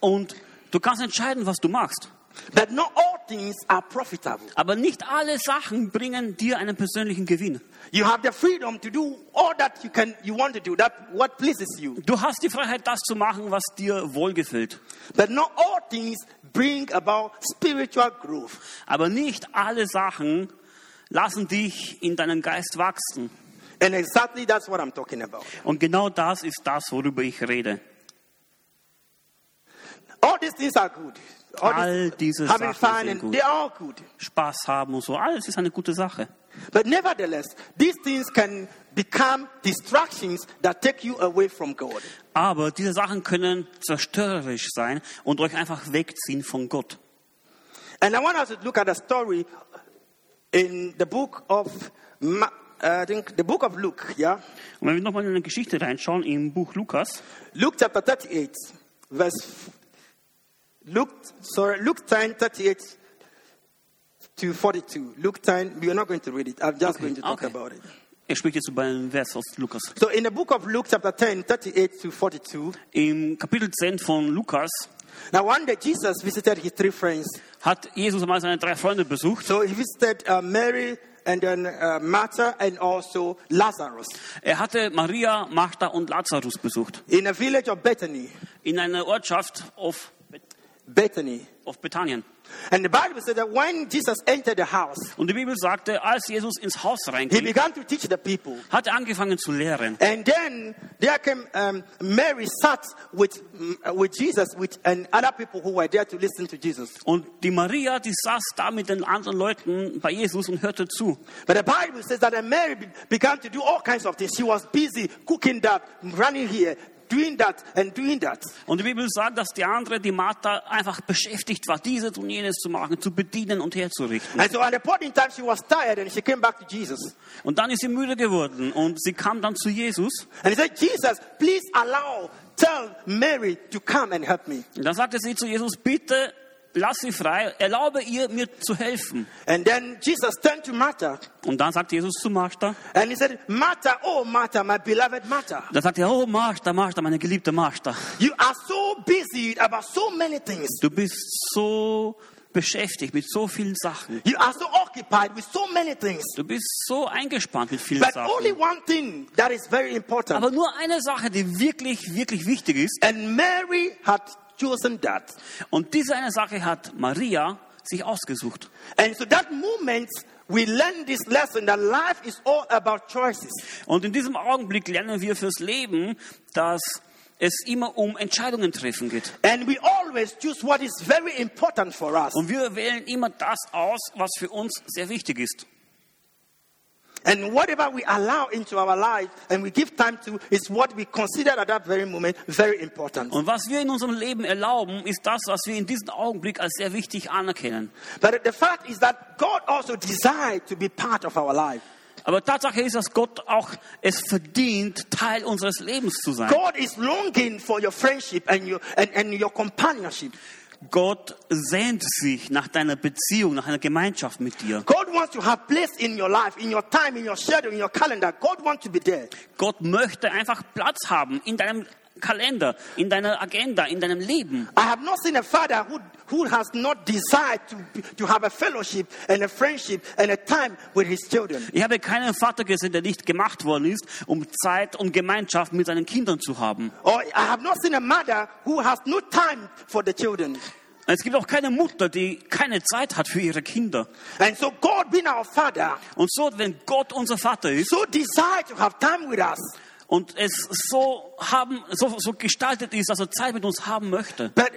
Speaker 2: Und du kannst entscheiden, was du machst.
Speaker 1: But not all things are profitable.
Speaker 2: Aber nicht alle Sachen bringen dir einen persönlichen Gewinn.
Speaker 1: You have the freedom to do all that you can you want to do, that what pleases you.
Speaker 2: Du hast die Freiheit, das zu machen, was dir wohlgefällt.
Speaker 1: But not all things bring about spiritual growth.
Speaker 2: Aber nicht alle Sachen lassen dich in deinem Geist wachsen.
Speaker 1: And exactly that's what I'm talking about.
Speaker 2: Und genau das ist das, worüber ich rede.
Speaker 1: All these things are good.
Speaker 2: All diese Sachen sind gut. Spaß haben und so, alles ist eine gute Sache.
Speaker 1: But nevertheless, these things can become distractions that take you away from God.
Speaker 2: Aber diese Sachen können zerstörerisch sein und euch einfach wegziehen von Gott.
Speaker 1: And I want us to look at a story in the book of Ma- uh, I think the book of Luke, yeah?
Speaker 2: Und wenn wir nochmal in eine Geschichte reinschauen, im Buch Lukas,
Speaker 1: Luke chapter 38, verse Luke, sorry, Luke 10, 38 to 42. Luke 10, we are not going to read it. I'm just going to talk
Speaker 2: okay.
Speaker 1: about it.
Speaker 2: er spricht jetzt über einen Vers aus Lukas.
Speaker 1: So in the book of Luke chapter 10, 38 to 42,
Speaker 2: Im Kapitel 10 von Lukas
Speaker 1: now one day Jesus visited his three friends.
Speaker 2: hat Jesus einmal seine drei Freunde besucht.
Speaker 1: So he visited uh, Mary and then uh, Martha and also Lazarus
Speaker 2: Er hatte Maria, Martha und Lazarus besucht.
Speaker 1: in a village of Bethany.
Speaker 2: In einer Ortschaft auf,
Speaker 1: Bethany.
Speaker 2: auf Bethanien.
Speaker 1: And the Bible said that when Jesus entered the house,
Speaker 2: Und die Bibel sagte, als Jesus ins Haus
Speaker 1: he began to teach the people.
Speaker 2: hat er angefangen zu lehren.
Speaker 1: And then there came um, Mary sat with, mm, with Jesus with, and other people who were there to listen to Jesus.
Speaker 2: Und die Maria, die saß da mit den anderen Leuten bei Jesus und hörte zu.
Speaker 1: But the Bible says that Mary began to do all kinds of things. She was busy cooking that, running here, doing that, and doing that.
Speaker 2: Und die Bibel sagt, dass die andere, die Martha, einfach beschäftigt war, dieses und jenes zu machen, zu bedienen und herzurichten.
Speaker 1: And so at a point in time, she was tired and she came back to Jesus.
Speaker 2: Und dann ist sie müde geworden und sie kam dann zu Jesus.
Speaker 1: And he said, Jesus, please allow, tell Mary to come and help me.
Speaker 2: Und dann sagte sie zu Jesus, bitte lass sie frei, erlaube ihr, mir zu helfen.
Speaker 1: And then Jesus turned to Martha
Speaker 2: Und dann sagt Jesus zu Martha,
Speaker 1: and he said, Martha, oh Martha, my beloved Martha,
Speaker 2: dann sagt er, oh Martha, Martha, meine geliebte Martha,
Speaker 1: you are so busy about so many things.
Speaker 2: du bist so beschäftigt mit so vielen Sachen.
Speaker 1: You are so occupied with so many things.
Speaker 2: Du bist so eingespannt mit vielen
Speaker 1: But only
Speaker 2: Sachen.
Speaker 1: one thing that is very important.
Speaker 2: Aber nur eine Sache, die wirklich, wirklich wichtig ist.
Speaker 1: And Mary had chosen that.
Speaker 2: Und diese eine Sache hat Maria sich ausgesucht.
Speaker 1: And so that moment, we learn this lesson that life is all about choices.
Speaker 2: Und in diesem Augenblick lernen wir fürs Leben, dass es immer um Entscheidungen treffen geht.
Speaker 1: And we always choose what is very important for us.
Speaker 2: Und wir wählen immer das aus, was für uns sehr wichtig ist.
Speaker 1: And whatever we allow into our life and we give time to is what we consider at that very moment very important.
Speaker 2: Und was wir in unserem Leben erlauben, ist das, was wir in diesem Augenblick als sehr wichtig anerkennen.
Speaker 1: But the fact is that God also desired to be part of our life.
Speaker 2: Aber Tatsache ist, dass Gott auch es verdient, Teil unseres Lebens zu sein.
Speaker 1: God is longing for your friendship and your, and, and your companionship.
Speaker 2: Gott sehnt sich nach deiner Beziehung, nach einer Gemeinschaft mit dir.
Speaker 1: God wants to have place in your life, in your time, in your schedule, in your calendar. God wants to be there.
Speaker 2: Gott möchte einfach Platz haben in deinem Kalender, in deiner Agenda, in deinem Leben.
Speaker 1: I have not seen a father who, who has not desired to, to have a fellowship and a friendship and a time with his children.
Speaker 2: Ich habe keinen Vater gesehen, der nicht gemacht worden ist, um Zeit und Gemeinschaft mit seinen Kindern zu haben.
Speaker 1: Or I have not seen a mother who has no time for the children.
Speaker 2: Es gibt auch keine Mutter, die keine Zeit hat für ihre Kinder.
Speaker 1: And so God being our father,
Speaker 2: Und so, wenn Gott unser Vater ist
Speaker 1: so desired to have time with us.
Speaker 2: Und es so haben, so, so gestaltet ist, dass er Zeit mit uns haben möchte.
Speaker 1: But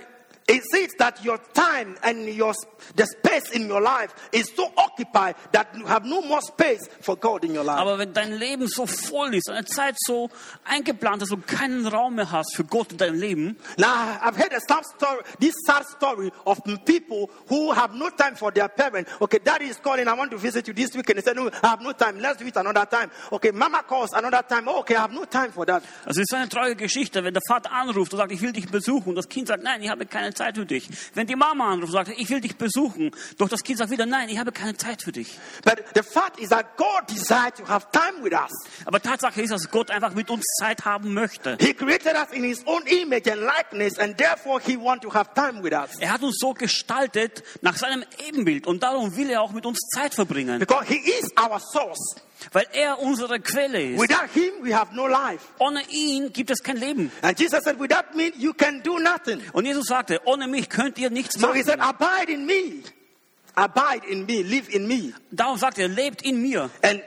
Speaker 1: it says that your time and your the space in your life is so occupied that you have no more space for God in your life.
Speaker 2: Aber wenn dein Leben so voll ist, deine Zeit so eingeplant ist und keinen Raum mehr hast für Gott in deinem Leben,
Speaker 1: Now I've heard a sad story, this sad story of people who have no time for their parent. Okay, daddy is calling, I want to visit you this weekend. He said, No, I have no time. Let's do it another time. Okay, mama calls another time. Okay, I have no time for that.
Speaker 2: Also es ist eine traurige Geschichte, wenn der Vater anruft und sagt, ich will dich besuchen und das Kind sagt, nein, ich habe keine Zeit für dich. Wenn die Mama anruft und sagt, ich will dich besuchen, doch das Kind sagt wieder, nein, ich habe keine Zeit für dich.
Speaker 1: But the fact is that God desired to have time with us.
Speaker 2: Aber Tatsache ist, dass Gott einfach mit uns Zeit haben möchte.
Speaker 1: He created us in His own image and likeness, and therefore He wants to have time with us.
Speaker 2: Er hat uns so gestaltet nach seinem Ebenbild und darum will er auch mit uns Zeit verbringen,
Speaker 1: Because He is our source.
Speaker 2: Weil er unsere Quelle ist.
Speaker 1: Without Him, we have no life.
Speaker 2: Ohne ihn gibt es kein Leben.
Speaker 1: And Jesus said, Without me, you can do nothing.
Speaker 2: Und Jesus sagte, ohne mich könnt ihr nichts
Speaker 1: So He said,
Speaker 2: machen.
Speaker 1: Abide in me. Abide in me. Live in me.
Speaker 2: Darum sagt er, lebt in mir
Speaker 1: And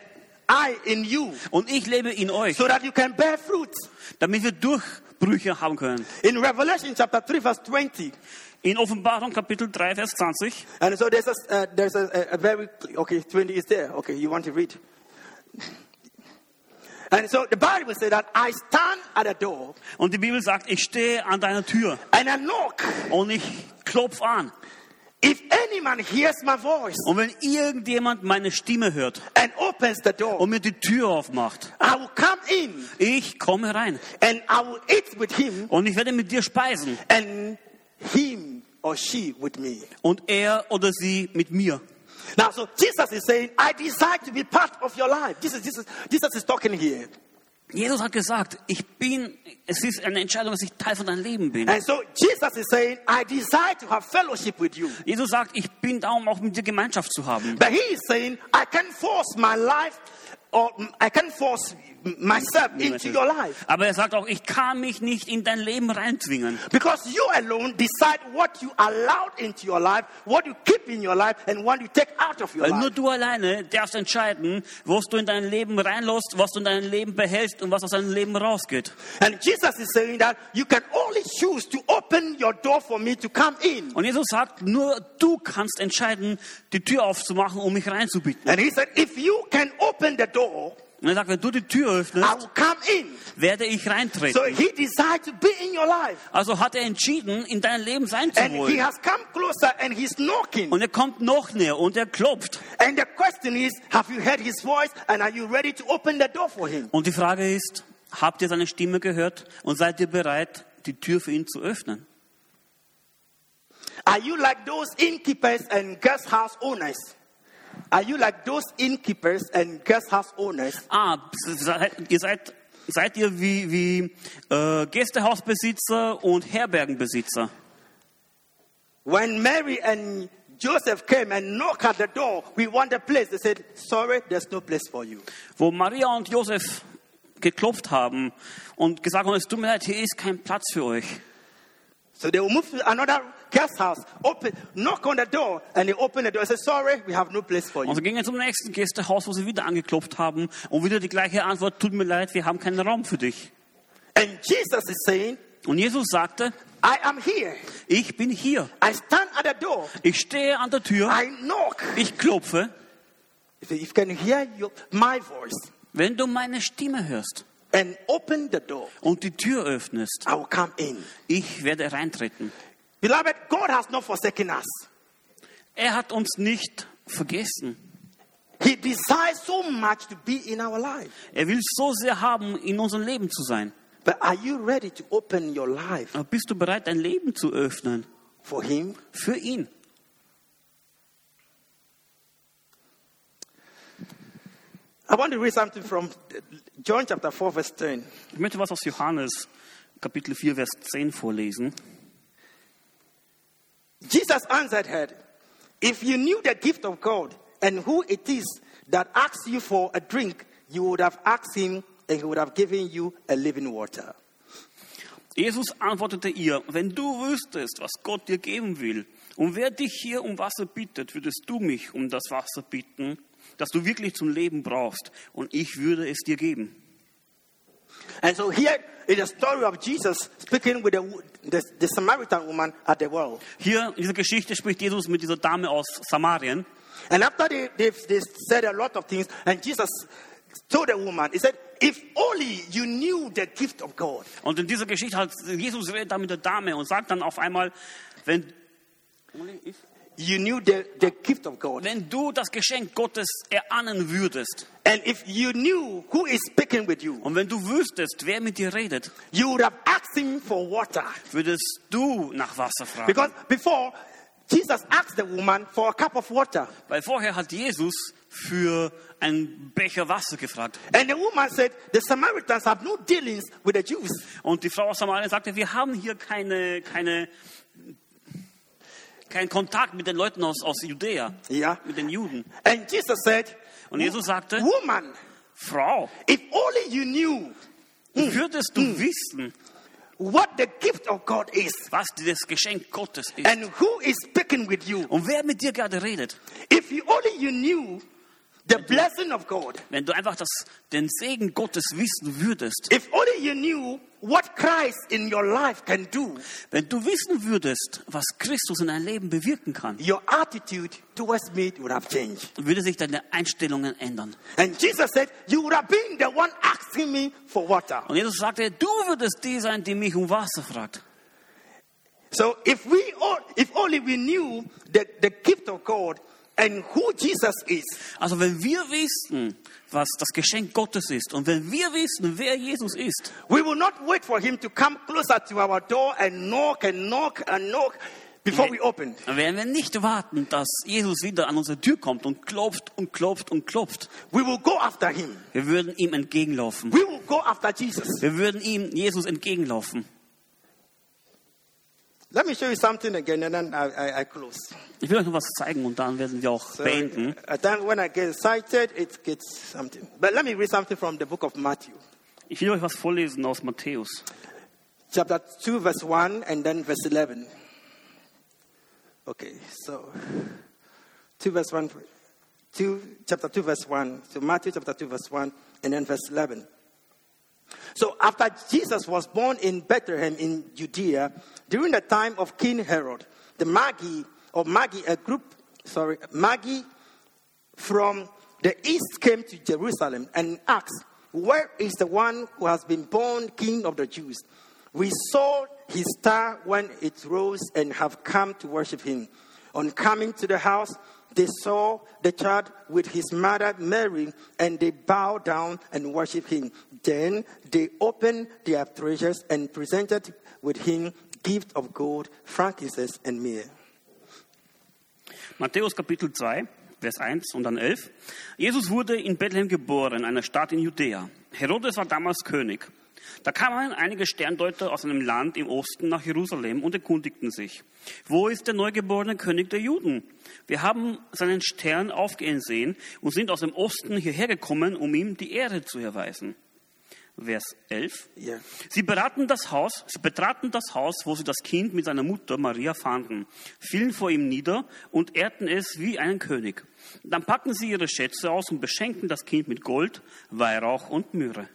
Speaker 1: I in you.
Speaker 2: und ich lebe in euch,
Speaker 1: So that you can bear fruit.
Speaker 2: damit wir Durchbrüche haben können.
Speaker 1: In Revelation chapter 3, verse 20.
Speaker 2: In Offenbarung Kapitel 3, Vers 20
Speaker 1: And so there's a, uh, there's a, a very, okay, 20 is there. Okay, you want to read. And so the Bible says that I stand at the door
Speaker 2: und die Bibel sagt, ich stehe an deiner Tür
Speaker 1: and I knock.
Speaker 2: und ich klopfe an.
Speaker 1: If any man hears my voice
Speaker 2: Und wenn irgendjemand meine Stimme hört
Speaker 1: and opens the door,
Speaker 2: und mir die Tür aufmacht,
Speaker 1: I will come in
Speaker 2: ich komme rein
Speaker 1: and I will eat with him
Speaker 2: und ich werde mit dir speisen
Speaker 1: and him or she with me.
Speaker 2: und er oder sie mit mir.
Speaker 1: Now, so Jesus is saying, I desire to be part of your life. This is, Jesus is talking here.
Speaker 2: Jesus hat gesagt, ich bin, es ist eine Entscheidung, dass ich Teil von deinem Leben bin.
Speaker 1: And so Jesus is saying, I desire to have fellowship with you.
Speaker 2: Jesus sagt, ich bin da, um auch mit dir Gemeinschaft zu haben.
Speaker 1: But he is saying, I can force my life or I can force myself into your life.
Speaker 2: Aber er sagt auch, ich kann mich nicht in dein Leben reinzwingen.
Speaker 1: Because you alone decide what you allow into your life, what you keep in your life, and what you take out of your
Speaker 2: Weil nur
Speaker 1: life.
Speaker 2: du alleine darfst entscheiden, was du in dein Leben reinlässt, was du in dein Leben behältst und was aus deinem Leben rausgeht.
Speaker 1: And Jesus is saying that you can only choose to open your door for me to come in.
Speaker 2: Und Jesus sagt, nur du kannst entscheiden, die Tür aufzumachen, um mich reinzubitten.
Speaker 1: And he said, if you can open the door,
Speaker 2: Und er sagt, wenn du die Tür öffnest,
Speaker 1: will come in.
Speaker 2: werde ich
Speaker 1: So
Speaker 2: reintreten.
Speaker 1: he decided to be in your life.
Speaker 2: Also hat er entschieden, in dein Leben sein zu
Speaker 1: And he
Speaker 2: wollen.
Speaker 1: has come closer and he's knocking.
Speaker 2: Und er kommt noch näher und er klopft.
Speaker 1: And the question is, have you heard his voice and are you ready to open the door for him?
Speaker 2: Und die Frage ist, habt ihr seine Stimme gehört und seid ihr bereit, die Tür für ihn zu öffnen?
Speaker 1: Are you like those innkeepers and guest house owners? Are you like those innkeepers and guest house owners
Speaker 2: Ah, ihr seid, seid ihr wie, wie äh, Gästehausbesitzer und Herbergenbesitzer?
Speaker 1: When Mary and Joseph came and knocked at the door, we want a place. They said, Sorry, there's no place for you.
Speaker 2: Wo Maria und Josef geklopft haben und gesagt haben, es tut mir leid, hier ist kein Platz für euch.
Speaker 1: So they will move to another guest house, open, knock on the door, and they open the door and say, Sorry, we have no place for
Speaker 2: Und
Speaker 1: you.
Speaker 2: so gingen zum nächsten Gästehaus, wo sie wieder angeklopft haben und wieder die gleiche Antwort, tut mir leid, wir haben keinen Raum für dich.
Speaker 1: And Jesus is saying,
Speaker 2: Und Jesus sagte,
Speaker 1: I am here.
Speaker 2: ich bin hier.
Speaker 1: I stand at the door.
Speaker 2: Ich stehe an der Tür,
Speaker 1: I knock.
Speaker 2: ich klopfe.
Speaker 1: If you can hear your, my voice
Speaker 2: Wenn du meine Stimme hörst
Speaker 1: and open the door,
Speaker 2: und die Tür öffnest,
Speaker 1: I will come in.
Speaker 2: ich werde reintreten.
Speaker 1: Beloved, God has not forsaken us.
Speaker 2: Er hat uns nicht vergessen.
Speaker 1: He desires so much to be in our life.
Speaker 2: Er will so sehr haben, in unserem Leben zu sein.
Speaker 1: But are you ready to open your life
Speaker 2: Aber bist du bereit, dein Leben zu öffnen
Speaker 1: for Him?
Speaker 2: für ihn?
Speaker 1: I want to read something from John chapter 4, verse 10.
Speaker 2: Ich möchte was aus Johannes Kapitel 4, Vers 10 vorlesen.
Speaker 1: Jesus answered her, If you knew the gift of God and who it is that asks you for a drink, you would have asked him and he would have given you a living water.
Speaker 2: Jesus antwortete ihr, wenn du wüsstest, was Gott dir geben will und wer dich hier um Wasser bittet, würdest du mich um das Wasser bitten, das du wirklich zum Leben brauchst, und ich würde es dir geben.
Speaker 1: And so here is the story of Jesus speaking with the, the, the Samaritan woman at the well.
Speaker 2: Hier in dieser Geschichte spricht Jesus mit dieser Dame aus Samarien.
Speaker 1: And after they, they, they said a lot of things, and Jesus told the woman, He said, If only you knew the gift of God.
Speaker 2: Und in dieser Geschichte hat Jesus redet da mit der Dame und sagt dann auf einmal, wenn,
Speaker 1: You knew the, the gift of God.
Speaker 2: wenn du das Geschenk Gottes erahnen würdest
Speaker 1: And if you knew who is speaking with you,
Speaker 2: und wenn du wüsstest, wer mit dir redet,
Speaker 1: you would have asked him for water.
Speaker 2: würdest du nach Wasser fragen.
Speaker 1: Because before, Jesus asked the woman for a cup of water.
Speaker 2: Weil vorher hat Jesus für einen Becher Wasser gefragt.
Speaker 1: And the woman said, The Samaritans have no dealings with the Jews.
Speaker 2: Und die Frau aus Samarien sagte, wir haben hier keine, keine, keinen Kontakt mit den Leuten aus, aus Judäa,
Speaker 1: Yeah.
Speaker 2: mit den Juden.
Speaker 1: And Jesus said,
Speaker 2: Und Jesus sagte,
Speaker 1: Woman,
Speaker 2: Frau,
Speaker 1: if only you knew
Speaker 2: würdest du wissen,
Speaker 1: what the gift of God is
Speaker 2: was das Geschenk Gottes ist
Speaker 1: and who is speaking with you,
Speaker 2: und wer mit dir gerade redet,
Speaker 1: if you only you knew the blessing of God,
Speaker 2: wenn du einfach das, den Segen Gottes wissen würdest,
Speaker 1: if only you knew what Christ in your life can do,
Speaker 2: wenn du wissen würdest, was Christus in deinem Leben bewirken kann,
Speaker 1: your attitude towards me would have changed.
Speaker 2: würde sich deine Einstellungen ändern.
Speaker 1: And Jesus said, You would have been the one asking me for water.
Speaker 2: Und Jesus sagte, du würdest die sein, die mich um Wasser fragt.
Speaker 1: So if we all, if only we knew the, the gift of God and who Jesus is,
Speaker 2: Also wenn wir wissen, was das Geschenk Gottes ist und wenn wir wissen, wer Jesus ist,
Speaker 1: we will not wait for him to come closer to our door and knock and knock and knock before we open.
Speaker 2: werden wir nicht warten, dass Jesus wieder an unsere Tür kommt und klopft und klopft und klopft.
Speaker 1: We will go after him.
Speaker 2: Wir würden ihm entgegenlaufen.
Speaker 1: We will go after Jesus.
Speaker 2: Wir würden ihm, Jesus, entgegenlaufen.
Speaker 1: Let me show you something again and then I, I, I close.
Speaker 2: Ich will euch noch was zeigen und dann werden wir auch
Speaker 1: So,
Speaker 2: beenden.
Speaker 1: uh, then when I get excited, it gets something. But let me read something from the book of Matthew,
Speaker 2: Ich will euch was vorlesen aus Matthäus.
Speaker 1: chapter 2, verse 1, and then verse 11. Okay, so 2 verse 1, 2, chapter 2, verse 1. So Matthew chapter 2, verse 1, and then verse 11. So after Jesus was born in Bethlehem in Judea, during the time of King Herod, the Magi, or Magi, a group, sorry, Magi from the east came to Jerusalem and asked, Where is the one who has been born king of the Jews? We saw his star when it rose and have come to worship him. On coming to the house, they saw the child with his mother Mary, and they bowed down and worshiped him. Then they opened their treasures and presented with him gift of gold, frankincense, and myrrh.
Speaker 2: Matthäus Kapitel 2, Vers 1 und dann 11. Jesus wurde in Bethlehem geboren, einer Stadt in Judäa. Herodes war damals König. Da kamen einige Sterndeuter aus einem Land im Osten nach Jerusalem und erkundigten sich, wo ist der neugeborene König der Juden? Wir haben seinen Stern aufgehen sehen und sind aus dem Osten hierher gekommen, um ihm die Ehre zu erweisen. Vers 11.
Speaker 1: Yeah.
Speaker 2: Sie beraten das Haus, sie betraten das Haus, wo sie das Kind mit seiner Mutter Maria fanden, fielen vor ihm nieder und ehrten es wie einen König. Dann packten sie ihre Schätze aus und beschenkten das Kind mit Gold, Weihrauch und Myrrhe.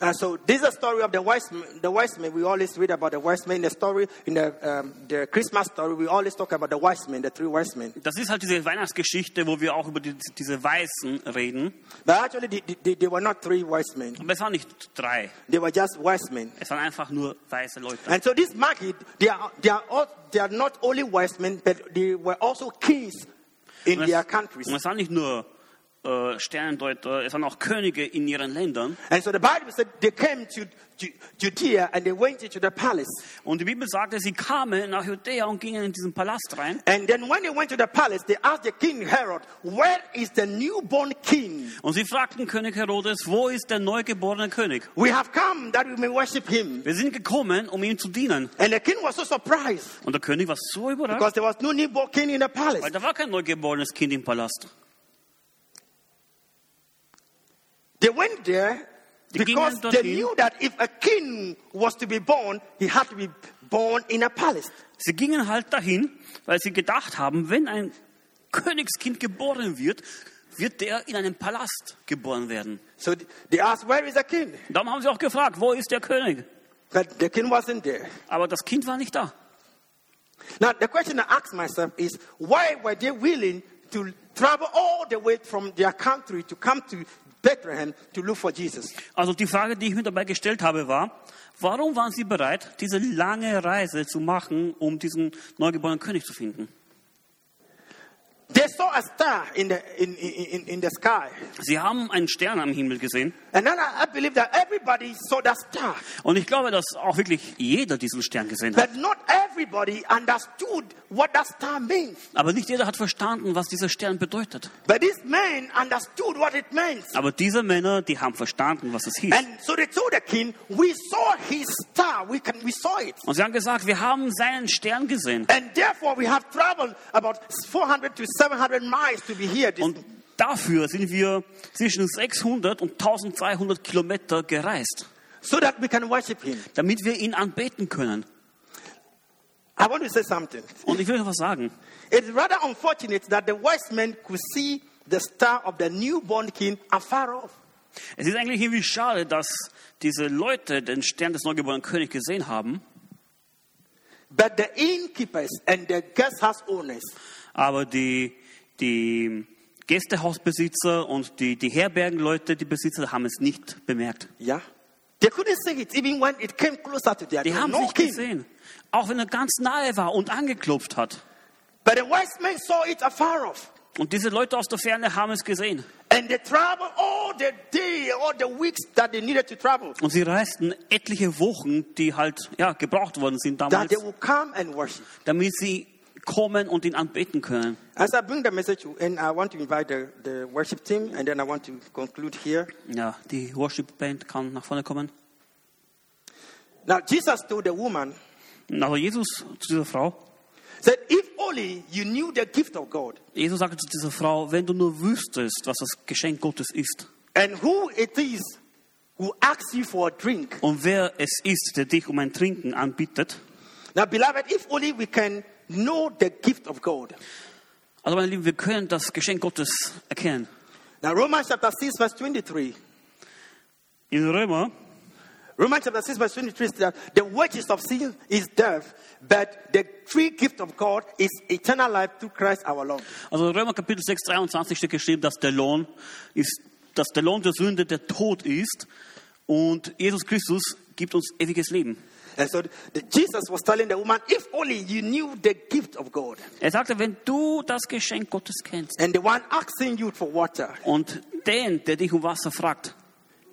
Speaker 1: Uh, so this is a story of the wise men. The wise men. We always read about the wise men. In the story in the um, the Christmas story, we always talk about the wise men, the three wise men.
Speaker 2: Das ist halt diese Weihnachtsgeschichte, wo wir auch über die, diese Weißen reden.
Speaker 1: But actually, they, they, they were not three wise men.
Speaker 2: Aber es waren nicht drei,
Speaker 1: They were just wise men.
Speaker 2: es waren einfach nur weiße Leute.
Speaker 1: And so this Magi, they are they are all, they are not only wise men, but they were also kings in
Speaker 2: Und
Speaker 1: their
Speaker 2: es,
Speaker 1: countries.
Speaker 2: und es waren nicht nur äh, Sternendeuter, es waren auch Könige in ihren Ländern.
Speaker 1: And so the Bible said they came to Ju- Judea and they went into the palace.
Speaker 2: Und die Bibel sagte, sie kamen nach Judäa und gingen in diesen Palast rein.
Speaker 1: And then when they went to the palace, they asked the king Herod, Where is the newborn king?
Speaker 2: Und sie fragten König Herodes, wo ist der neugeborene König?
Speaker 1: We have come that we may worship him.
Speaker 2: Wir sind gekommen, um ihm zu dienen.
Speaker 1: And the king was so surprised
Speaker 2: Und der König war so überrascht,
Speaker 1: because there was no newborn king in the palace.
Speaker 2: weil da war kein neugeborenes Kind im Palast.
Speaker 1: They went there
Speaker 2: Die
Speaker 1: because they knew that if a king was to be born, he had to be born in a palace.
Speaker 2: Sie gingen halt dahin, weil sie gedacht haben, wenn ein Königskind geboren wird, wird der in einem Palast geboren werden.
Speaker 1: So they asked, Where is the king?
Speaker 2: Darum haben sie auch gefragt, wo ist der König?
Speaker 1: But the king wasn't there.
Speaker 2: Aber das Kind war nicht da.
Speaker 1: Now, the question I ask myself is why were they willing to travel all the way from their country to come to Bethlehem to look for Jesus?
Speaker 2: Also die Frage, die ich mir dabei gestellt habe, war, warum waren sie bereit, diese lange Reise zu machen, um diesen neugeborenen König zu finden?
Speaker 1: They saw a star in the, in, in, in the sky.
Speaker 2: Sie haben einen Stern am Himmel gesehen.
Speaker 1: And then I, I believe that everybody saw that star.
Speaker 2: Und ich glaube, dass auch wirklich jeder diesen Stern gesehen hat.
Speaker 1: But not everybody understood what that star means.
Speaker 2: Aber nicht jeder hat verstanden, was dieser Stern bedeutet.
Speaker 1: But these men understood what it meant.
Speaker 2: Aber diese Männer, die haben verstanden, was es hieß.
Speaker 1: And so they told the king, We saw his star. We, can, we saw it.
Speaker 2: Und sie haben gesagt, wir haben seinen Stern gesehen.
Speaker 1: And therefore, we have traveled about 400 to 700 miles to be here. This,
Speaker 2: Und dafür sind wir zwischen 600 und 1200 Kilometer gereist,
Speaker 1: so that we can worship him.
Speaker 2: damit wir ihn anbeten können.
Speaker 1: I want to say something.
Speaker 2: Und ich will etwas sagen.
Speaker 1: It's rather unfortunate that the wise men could see the star of the newborn king afar off.
Speaker 2: Es ist eigentlich irgendwie schade, dass diese Leute den Stern des neugeborenen Königs gesehen haben,
Speaker 1: But the innkeepers and the guest house owners,
Speaker 2: aber die, die Gästehausbesitzer und die, die Herbergenleute, die Besitzer, haben es nicht bemerkt.
Speaker 1: yeah, they couldn't see it even when it came closer to their
Speaker 2: Die haben es nicht gesehen. Auch wenn er ganz nahe war und angeklopft hat.
Speaker 1: But the wise men saw it afar off.
Speaker 2: Und diese Leute aus der Ferne haben es gesehen. Und sie reisten etliche Wochen, die halt ja, gebraucht worden sind
Speaker 1: that
Speaker 2: damals,
Speaker 1: they will come and worship.
Speaker 2: damit sie kommen und ihn anbeten können.
Speaker 1: As I bring the message to end, I want to invite the, the worship team, and then I want to conclude here.
Speaker 2: Ja, die Worship Band kann nach vorne kommen.
Speaker 1: Now, Jesus told the woman,
Speaker 2: Also Jesus zu dieser Frau,
Speaker 1: said, If only you knew the gift of God
Speaker 2: Jesus sagte zu dieser Frau, wenn du nur wüsstest, was das Geschenk Gottes ist
Speaker 1: and who it is who asks you for a drink.
Speaker 2: und wer es ist, der dich um ein Trinken anbietet.
Speaker 1: Now, beloved, if only we can know the gift of God.
Speaker 2: Also meine Lieben, wir können das Geschenk Gottes erkennen.
Speaker 1: Now, Romans chapter 6, verse 23.
Speaker 2: In Römer,
Speaker 1: Romans chapter 6, verse 23 says that the wages of sin is death, but the free gift of God is eternal life through Christ our Lord.
Speaker 2: also Römer Kapitel 6, 23 steht geschrieben, dass der Lohn ist, dass der Lohn der Sünde der Tod ist und Jesus Christus gibt uns ewiges Leben.
Speaker 1: And so Jesus was telling the woman, if only you knew the gift of God,
Speaker 2: Er sagte, wenn du das Geschenk Gottes kennst
Speaker 1: and the one asking you for water,
Speaker 2: und den, der dich um Wasser fragt,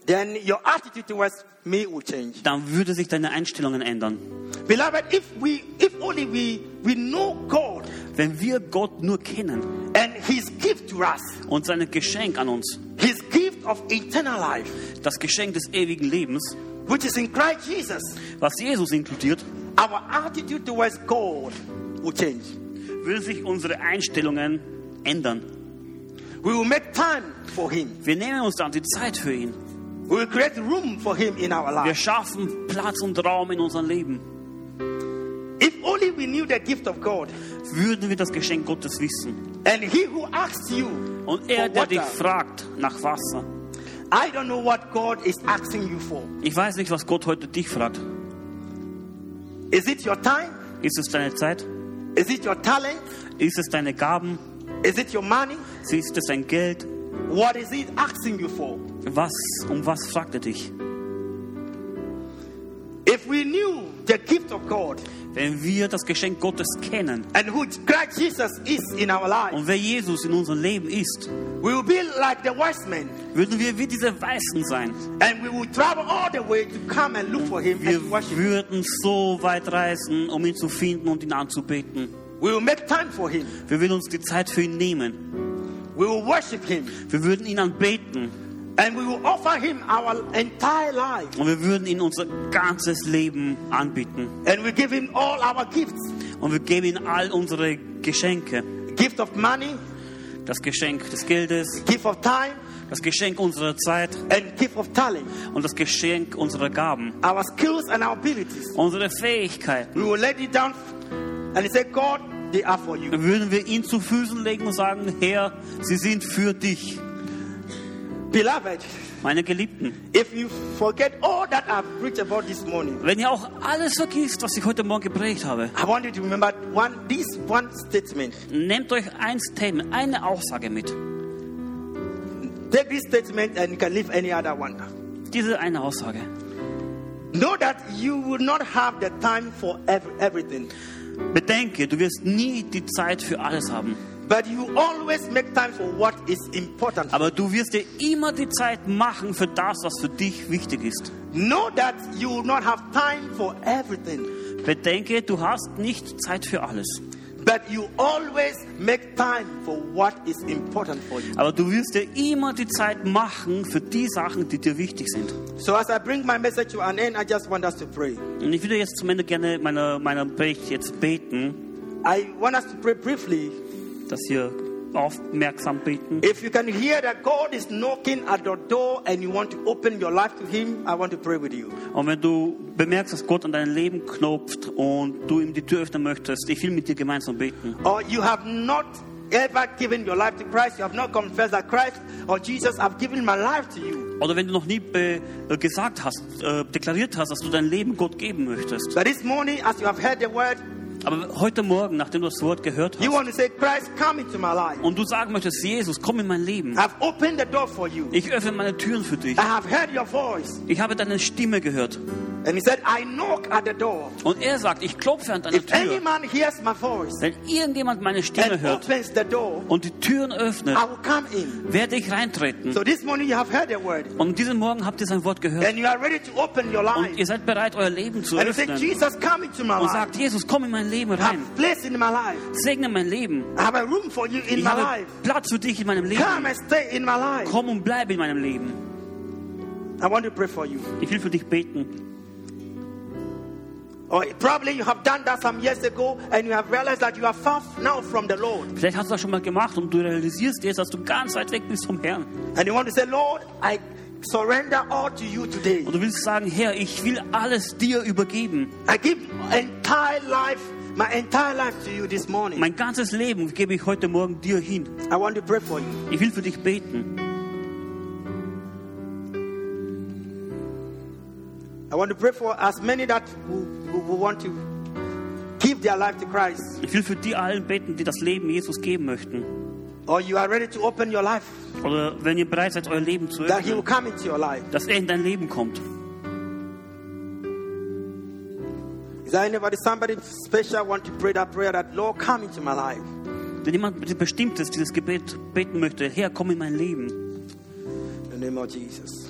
Speaker 1: then your attitude towards me will change.
Speaker 2: dann würde sich deine Einstellungen ändern.
Speaker 1: Beloved, if we if only we we know God
Speaker 2: Wenn wir Gott nur kennen
Speaker 1: and his gift to us,
Speaker 2: und sein Geschenk an uns,
Speaker 1: his gift of eternal life,
Speaker 2: das Geschenk des ewigen Lebens,
Speaker 1: which is in Christ Jesus,
Speaker 2: was Jesus inkludiert,
Speaker 1: our attitude towards God will change.
Speaker 2: will sich unsere Einstellungen ändern.
Speaker 1: We will make time for him.
Speaker 2: Wir nehmen uns dann die Zeit für ihn.
Speaker 1: We will create room for him in our
Speaker 2: Wir
Speaker 1: life.
Speaker 2: schaffen Platz und Raum in unserem Leben.
Speaker 1: If only we knew the gift of God.
Speaker 2: Würden wir das Geschenk Gottes wissen.
Speaker 1: And he who asks you
Speaker 2: Und er, der dich fragt nach Wasser.
Speaker 1: I don't know what God is asking you for.
Speaker 2: Ich weiß nicht, was Gott heute dich fragt.
Speaker 1: Is it your time?
Speaker 2: Ist es deine Zeit?
Speaker 1: Is it your talent?
Speaker 2: Ist es deine Gaben?
Speaker 1: Is it your money?
Speaker 2: Ist es dein Geld?
Speaker 1: What is it asking you for?
Speaker 2: Was, um was fragt er dich?
Speaker 1: If we knew the gift of God
Speaker 2: wenn wir das Geschenk Gottes kennen
Speaker 1: and who Christ Jesus is in our life,
Speaker 2: und wer Jesus in unserem Leben ist,
Speaker 1: we will be like the wise men
Speaker 2: würden wir wie diese Weißen sein.
Speaker 1: and we will travel all the way to come and look for him
Speaker 2: Wir
Speaker 1: and worship him.
Speaker 2: würden so weit reisen, um ihn zu finden und ihn anzubeten.
Speaker 1: We will make time for him.
Speaker 2: Wir würden uns die Zeit für ihn nehmen.
Speaker 1: We will worship him.
Speaker 2: Wir würden ihn anbeten
Speaker 1: And we will offer him our entire life.
Speaker 2: und wir würden ihm unser ganzes Leben anbieten.
Speaker 1: And we give him all our gifts
Speaker 2: Und wir geben ihm all unsere Geschenke.
Speaker 1: gift of money,
Speaker 2: Das Geschenk des Geldes,
Speaker 1: gift of time,
Speaker 2: das Geschenk unserer Zeit
Speaker 1: and gift of talent,
Speaker 2: und das Geschenk unserer Gaben.
Speaker 1: our skills and our abilities.
Speaker 2: Unsere Fähigkeiten.
Speaker 1: We will lay it down and say, God, they are for you.
Speaker 2: Würden wir ihn zu Füßen legen und sagen, Herr, sie sind für dich.
Speaker 1: Beloved,
Speaker 2: Meine Geliebten,
Speaker 1: if you forget all that I've preached about this morning,
Speaker 2: wenn ihr auch alles vergisst, was ich heute Morgen geprägt habe,
Speaker 1: I want you to remember one this one statement.
Speaker 2: nehmt euch ein Statement, eine Aussage mit.
Speaker 1: Take this statement and you can leave any other one.
Speaker 2: Diese eine Aussage.
Speaker 1: Know that you will not have the time for ev- everything,
Speaker 2: Bedenke, du wirst nie die Zeit für alles haben.
Speaker 1: But you always make time for what is important.
Speaker 2: Aber du wirst dir immer die Zeit machen für das, was für dich wichtig ist.
Speaker 1: Know that you will not have time for everything,
Speaker 2: Bedenke, du hast nicht Zeit für alles.
Speaker 1: but you always make time for what is important for you.
Speaker 2: Aber du wirst dir immer die Zeit machen für die Sachen, die dir wichtig sind.
Speaker 1: So as I bring my message to an end, I just want us to pray.
Speaker 2: Und ich würde jetzt zum Ende gerne meiner, meiner Predigt jetzt beten,
Speaker 1: I want us to pray briefly.
Speaker 2: Dass ihr aufmerksam beten.
Speaker 1: If you can hear that God is knocking at your door and you want to open your life to Him, I want to pray with you.
Speaker 2: Und wenn du bemerkst, dass Gott an dein Leben knopft und du ihm die Tür öffnen möchtest, ich will mit dir gemeinsam beten.
Speaker 1: Or you have not ever given your life to Christ, you have not confessed that Christ or Jesus, I've given my life to you.
Speaker 2: Oder wenn du noch nie äh, gesagt hast, äh, deklariert hast, dass du dein Leben Gott geben möchtest.
Speaker 1: But this morning, as you have heard the word,
Speaker 2: Aber heute Morgen, nachdem du das Wort gehört
Speaker 1: you
Speaker 2: hast
Speaker 1: want to say, Christ, come into my life.
Speaker 2: und du sagen möchtest, Jesus, komm in mein Leben.
Speaker 1: I've opened the door for you.
Speaker 2: Ich öffne meine Türen für dich.
Speaker 1: I have heard your voice.
Speaker 2: Ich habe deine Stimme gehört.
Speaker 1: And he said, I knock at the door.
Speaker 2: Und er sagt, ich klopfe an deiner
Speaker 1: If
Speaker 2: Tür.
Speaker 1: hears my voice
Speaker 2: Wenn irgendjemand meine Stimme hört
Speaker 1: opens the door,
Speaker 2: und die Türen öffnet,
Speaker 1: I will come in.
Speaker 2: werde ich reintreten.
Speaker 1: So this morning you have heard the word.
Speaker 2: Und diesen Morgen habt ihr sein Wort gehört.
Speaker 1: And you are ready to open your
Speaker 2: Und
Speaker 1: life.
Speaker 2: ihr seid bereit, euer Leben zu
Speaker 1: And you
Speaker 2: öffnen.
Speaker 1: Jesus, come into my
Speaker 2: Und
Speaker 1: life.
Speaker 2: sagt, Jesus, komm in mein Leben rein.
Speaker 1: Have place in my life.
Speaker 2: Segne mein Leben.
Speaker 1: Have a room for you in
Speaker 2: Ich
Speaker 1: my
Speaker 2: habe
Speaker 1: life.
Speaker 2: Platz für dich in meinem Leben.
Speaker 1: Come and stay in my life.
Speaker 2: Komm und bleib in meinem Leben.
Speaker 1: I want to pray for you.
Speaker 2: Ich will für dich beten.
Speaker 1: Lord.
Speaker 2: Vielleicht hast du das schon mal gemacht und du realisierst jetzt, dass du ganz weit weg bist vom Herrn.
Speaker 1: And you want to say, Lord, I surrender all to you today.
Speaker 2: Und du willst sagen, Herr, ich will alles dir übergeben.
Speaker 1: I give entire life, my entire life to you this morning.
Speaker 2: Mein ganzes Leben gebe ich heute Morgen dir hin.
Speaker 1: I want to pray for you.
Speaker 2: Ich will für dich beten.
Speaker 1: I want to pray for as many that who, who, who want to give their life to Christ.
Speaker 2: Ich will für die allen beten, die das Leben Jesus geben möchten.
Speaker 1: Or you are ready to open your life,
Speaker 2: Oder wenn ihr bereit seid, euer Leben zu
Speaker 1: that He will
Speaker 2: öffnen,
Speaker 1: come into your life.
Speaker 2: dass er in dein Leben kommt.
Speaker 1: Is there anybody, somebody special want to pray that prayer that Lord come into my life?
Speaker 2: Wenn jemand Bestimmtes dieses Gebet beten möchte, Herr, komm in mein Leben.
Speaker 1: In the name of Jesus.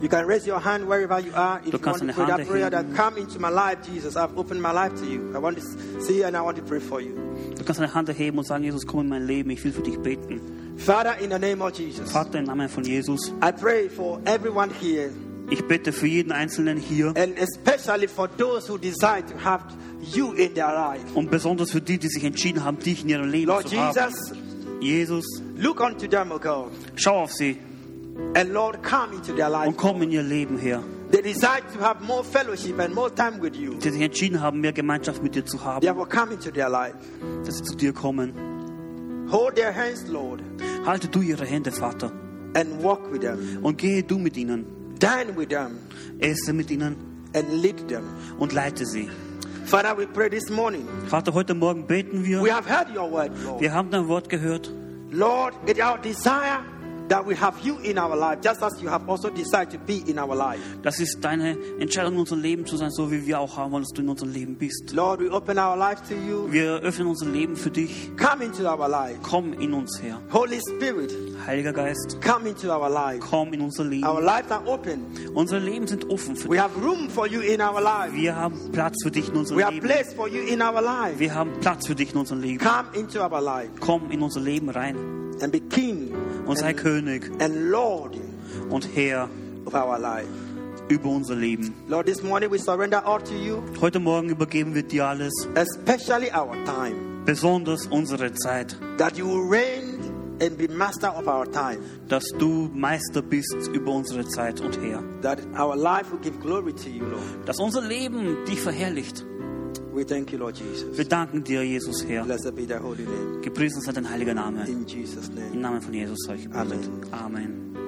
Speaker 1: You can raise your hand wherever you are if
Speaker 2: Du
Speaker 1: you want to pray that prayer that come into my life, Jesus. I've opened my life to you. I want to see you and I want to pray for you.
Speaker 2: Du kannst deine Hand erheben und sagen, Jesus, komm in mein Leben, ich will für dich beten.
Speaker 1: Father, in the name of Jesus,
Speaker 2: Vater, im Namen von Jesus,
Speaker 1: I pray for everyone here
Speaker 2: ich bete für jeden Einzelnen hier
Speaker 1: and especially for those who desire to have you in their life.
Speaker 2: und besonders für die, die sich entschieden haben, dich in ihrem Leben
Speaker 1: Lord
Speaker 2: zu haben.
Speaker 1: Jesus,
Speaker 2: Jesus,
Speaker 1: look unto them, O God,
Speaker 2: schau auf sie
Speaker 1: and Lord, come into their life.
Speaker 2: und komm in ihr Leben her.
Speaker 1: They desire to have more fellowship and more time with you.
Speaker 2: Die sich entschieden haben, mehr Gemeinschaft mit dir zu haben,
Speaker 1: Therefore, come into their life.
Speaker 2: dass sie zu dir kommen.
Speaker 1: Hold their hands, Lord,
Speaker 2: Halte du ihre Hände, Vater,
Speaker 1: and walk with them.
Speaker 2: und gehe du mit ihnen.
Speaker 1: Dine with them
Speaker 2: Esse mit ihnen
Speaker 1: and lead them.
Speaker 2: und leite sie.
Speaker 1: Father, we pray this morning.
Speaker 2: Vater, heute Morgen beten
Speaker 1: We
Speaker 2: wir.
Speaker 1: have heard your word, Lord.
Speaker 2: Wir haben dein Wort gehört.
Speaker 1: Lord, it our desire that we have you in our life, just as you have also decided to be in our life.
Speaker 2: Das ist deine Entscheidung, in unserem Leben zu sein, so wie wir auch haben wollen, dass du in unserem Leben bist.
Speaker 1: Lord, we open our life to you.
Speaker 2: Wir öffnen unser Leben für dich.
Speaker 1: Come into our life.
Speaker 2: Komm in uns her.
Speaker 1: Holy Spirit,
Speaker 2: Heiliger Geist,
Speaker 1: come into our life.
Speaker 2: komm in unser
Speaker 1: Our
Speaker 2: Leben.
Speaker 1: lives are open.
Speaker 2: Unsere Leben sind offen für
Speaker 1: We
Speaker 2: dich.
Speaker 1: have room for you in our life.
Speaker 2: Wir haben Platz für dich in unserem
Speaker 1: We have
Speaker 2: Leben.
Speaker 1: place for you in our life.
Speaker 2: Wir haben Platz für dich in unserem Leben.
Speaker 1: Come into our life
Speaker 2: Komm in unser Leben rein
Speaker 1: and be king
Speaker 2: und sei König
Speaker 1: and Lord
Speaker 2: und Herr
Speaker 1: of our life.
Speaker 2: über unser Leben.
Speaker 1: Lord, this morning we surrender all to you,
Speaker 2: Heute Morgen übergeben wir dir alles,
Speaker 1: especially our time,
Speaker 2: besonders unsere Zeit,
Speaker 1: that you reign and be master of our time,
Speaker 2: dass du Meister bist über unsere Zeit und Herr.
Speaker 1: that our life will give glory to you, Lord.
Speaker 2: Dass unser Leben dich verherrlicht.
Speaker 1: We thank you, Lord Jesus.
Speaker 2: Wir danken dir, Jesus, Herr.
Speaker 1: Blessed be thy holy name.
Speaker 2: Gepriesen sei dein heiliger Name.
Speaker 1: In Jesus'
Speaker 2: Im
Speaker 1: name.
Speaker 2: Namen von Jesus sage ich.
Speaker 1: Amen.
Speaker 2: Amen.